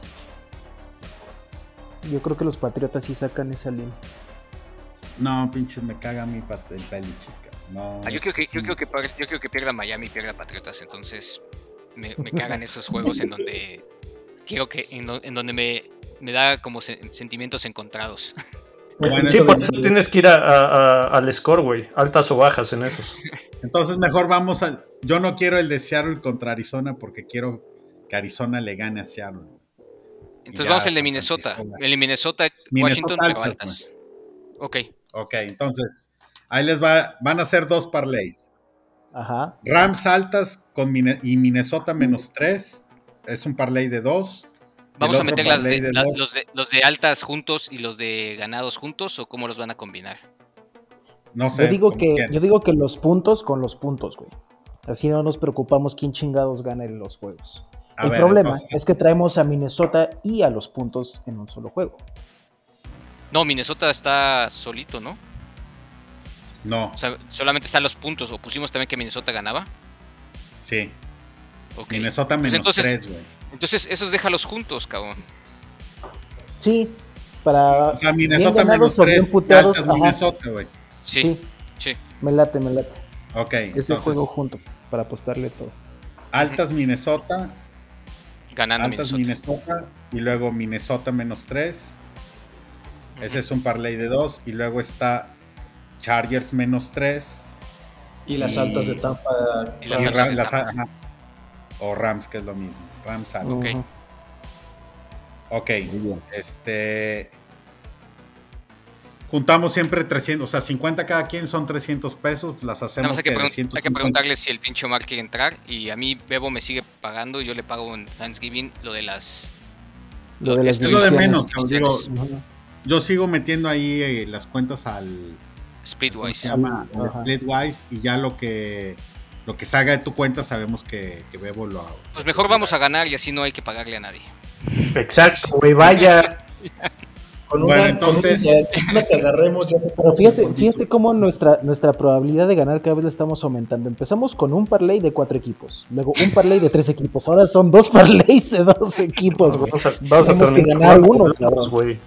Yo creo que los Patriotas sí sacan esa línea.
No, pinches, me caga mi pat- el Belichick. No,
Ah, yo, creo que,
sí.
yo, creo que, yo creo que pierda Miami y pierda Patriotas. Entonces me, me cagan esos juegos en donde quiero que en, do- en donde me, me da como se- sentimientos encontrados.
Bueno,
sí, por
entonces-
eso tienes que ir a- a- a- al score, güey. Altas o bajas en esos.
Entonces mejor vamos al... Yo no quiero el de Seattle contra Arizona porque quiero que Arizona le gane a Seattle.
Entonces vamos al de Minnesota.
Francisco,
El de Minnesota,
Minnesota
Washington, pero
altas,
altas. Ok.
Ok, entonces ahí les va, van a ser dos parlays.
Ajá.
Rams altas con Mine- y Minnesota menos 3. Es un parlay de 2.
¿Vamos a meter las de-
de
la-
dos.
los, de, los de altas juntos y los de ganados juntos o cómo los van a combinar?
No sé.
Yo digo, que, yo digo que los puntos con los puntos, güey. Así no nos preocupamos quién chingados gana en los juegos.
A
El
ver,
problema
entonces,
es que traemos a Minnesota y a los puntos en un solo juego.
No, Minnesota está solito, ¿no?
No,
O sea, solamente están los puntos. ¿O pusimos también que Minnesota ganaba?
sí.
Ok.
Minnesota
Pues
menos
entonces-
3, güey.
Entonces, esos déjalos juntos, cabrón.
Sí, para
O sea,
bien
Minnesota
ganados
menos
o bien
3.
puteados.
Minnesota, güey.
Sí,
sí,
sí.
me late, me late.
Ok,
Ese
entonces,
juego junto para apostarle todo.
altas Minnesota,
Ganando
altas
Minnesota.
Minnesota. y luego Minnesota menos 3. Ese es un parlay de 2. Y luego está Chargers menos 3.
Y las
Y-
altas de Tampa.
Y las
Y
altas
ra-
de Tampa.
O Rams, que es lo mismo. Rams algo.
Ok.
Ok.
Muy bien.
Este. Juntamos siempre 300, o sea, 50 cada quien son 300 pesos. Las hacemos
hay que, hay que
150.
preguntarle si el pinche Omar quiere entrar. Y a mí Bebo me sigue pagando. y Yo le pago en Thanksgiving lo de las.
Lo de las
Es lo de menos. digo, yo sigo metiendo ahí eh, las cuentas al ¿cómo se
Splitwise.
llama?
Ajá.
Splitwise y ya lo que lo que salga de tu cuenta sabemos que, que Bebo lo
Pues mejor vamos a ganar y así no hay que pagarle a nadie.
Exacto, güey, vaya. *laughs*
Con
Bueno,
una,
entonces-
con una, una que agarremos ya se
Pero fíjate, fíjate cómo nuestra, nuestra probabilidad de ganar cada vez la estamos aumentando. Empezamos con un parlay de cuatro equipos, luego un parlay de tres equipos, ahora son dos parlays de dos equipos, güey.
Vamos a, vamos a
Tenemos que ganar uno, cabrón.
güey.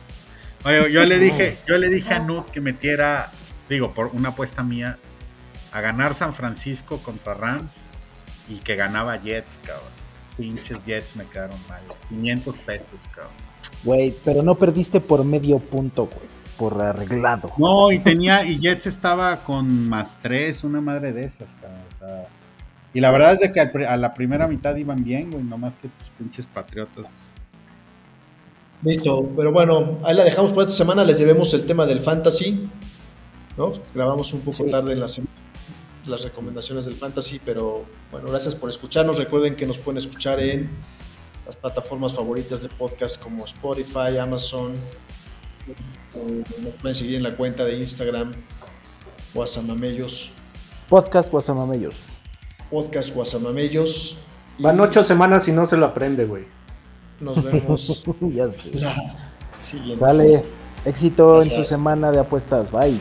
Oye, yo le dije, yo le dije a Nut que metiera, digo, por una apuesta mía, a ganar San Francisco contra Rams y que ganaba Jets, cabrón. Pinches Jets me quedaron mal. 500 pesos, cabrón.
Güey, pero no perdiste por medio punto, güey, por arreglado.
No, y tenía, y Jets estaba con más tres, una madre de esas, cabrón. O sea, y la verdad es de que a la primera mitad iban bien, güey, nomás que tus pinches patriotas.
Listo, pero bueno, ahí la dejamos por esta semana. Les debemos el tema del fantasy. ¿No? Grabamos un poco
Sí.
tarde en la semana las recomendaciones del fantasy, pero bueno, gracias por escucharnos. Recuerden que nos pueden escuchar en las plataformas favoritas de podcast como Spotify, Amazon. Nos pueden seguir en la cuenta de Instagram, Guasamamellos,
Podcast Guasamamellos.
podcast Guasamamellos. Y
Van ocho semanas y no se lo aprende, güey.
Nos vemos *laughs*
ya sé. *laughs*
la siguiente.
Sale. Éxito en su semana de apuestas. Bye.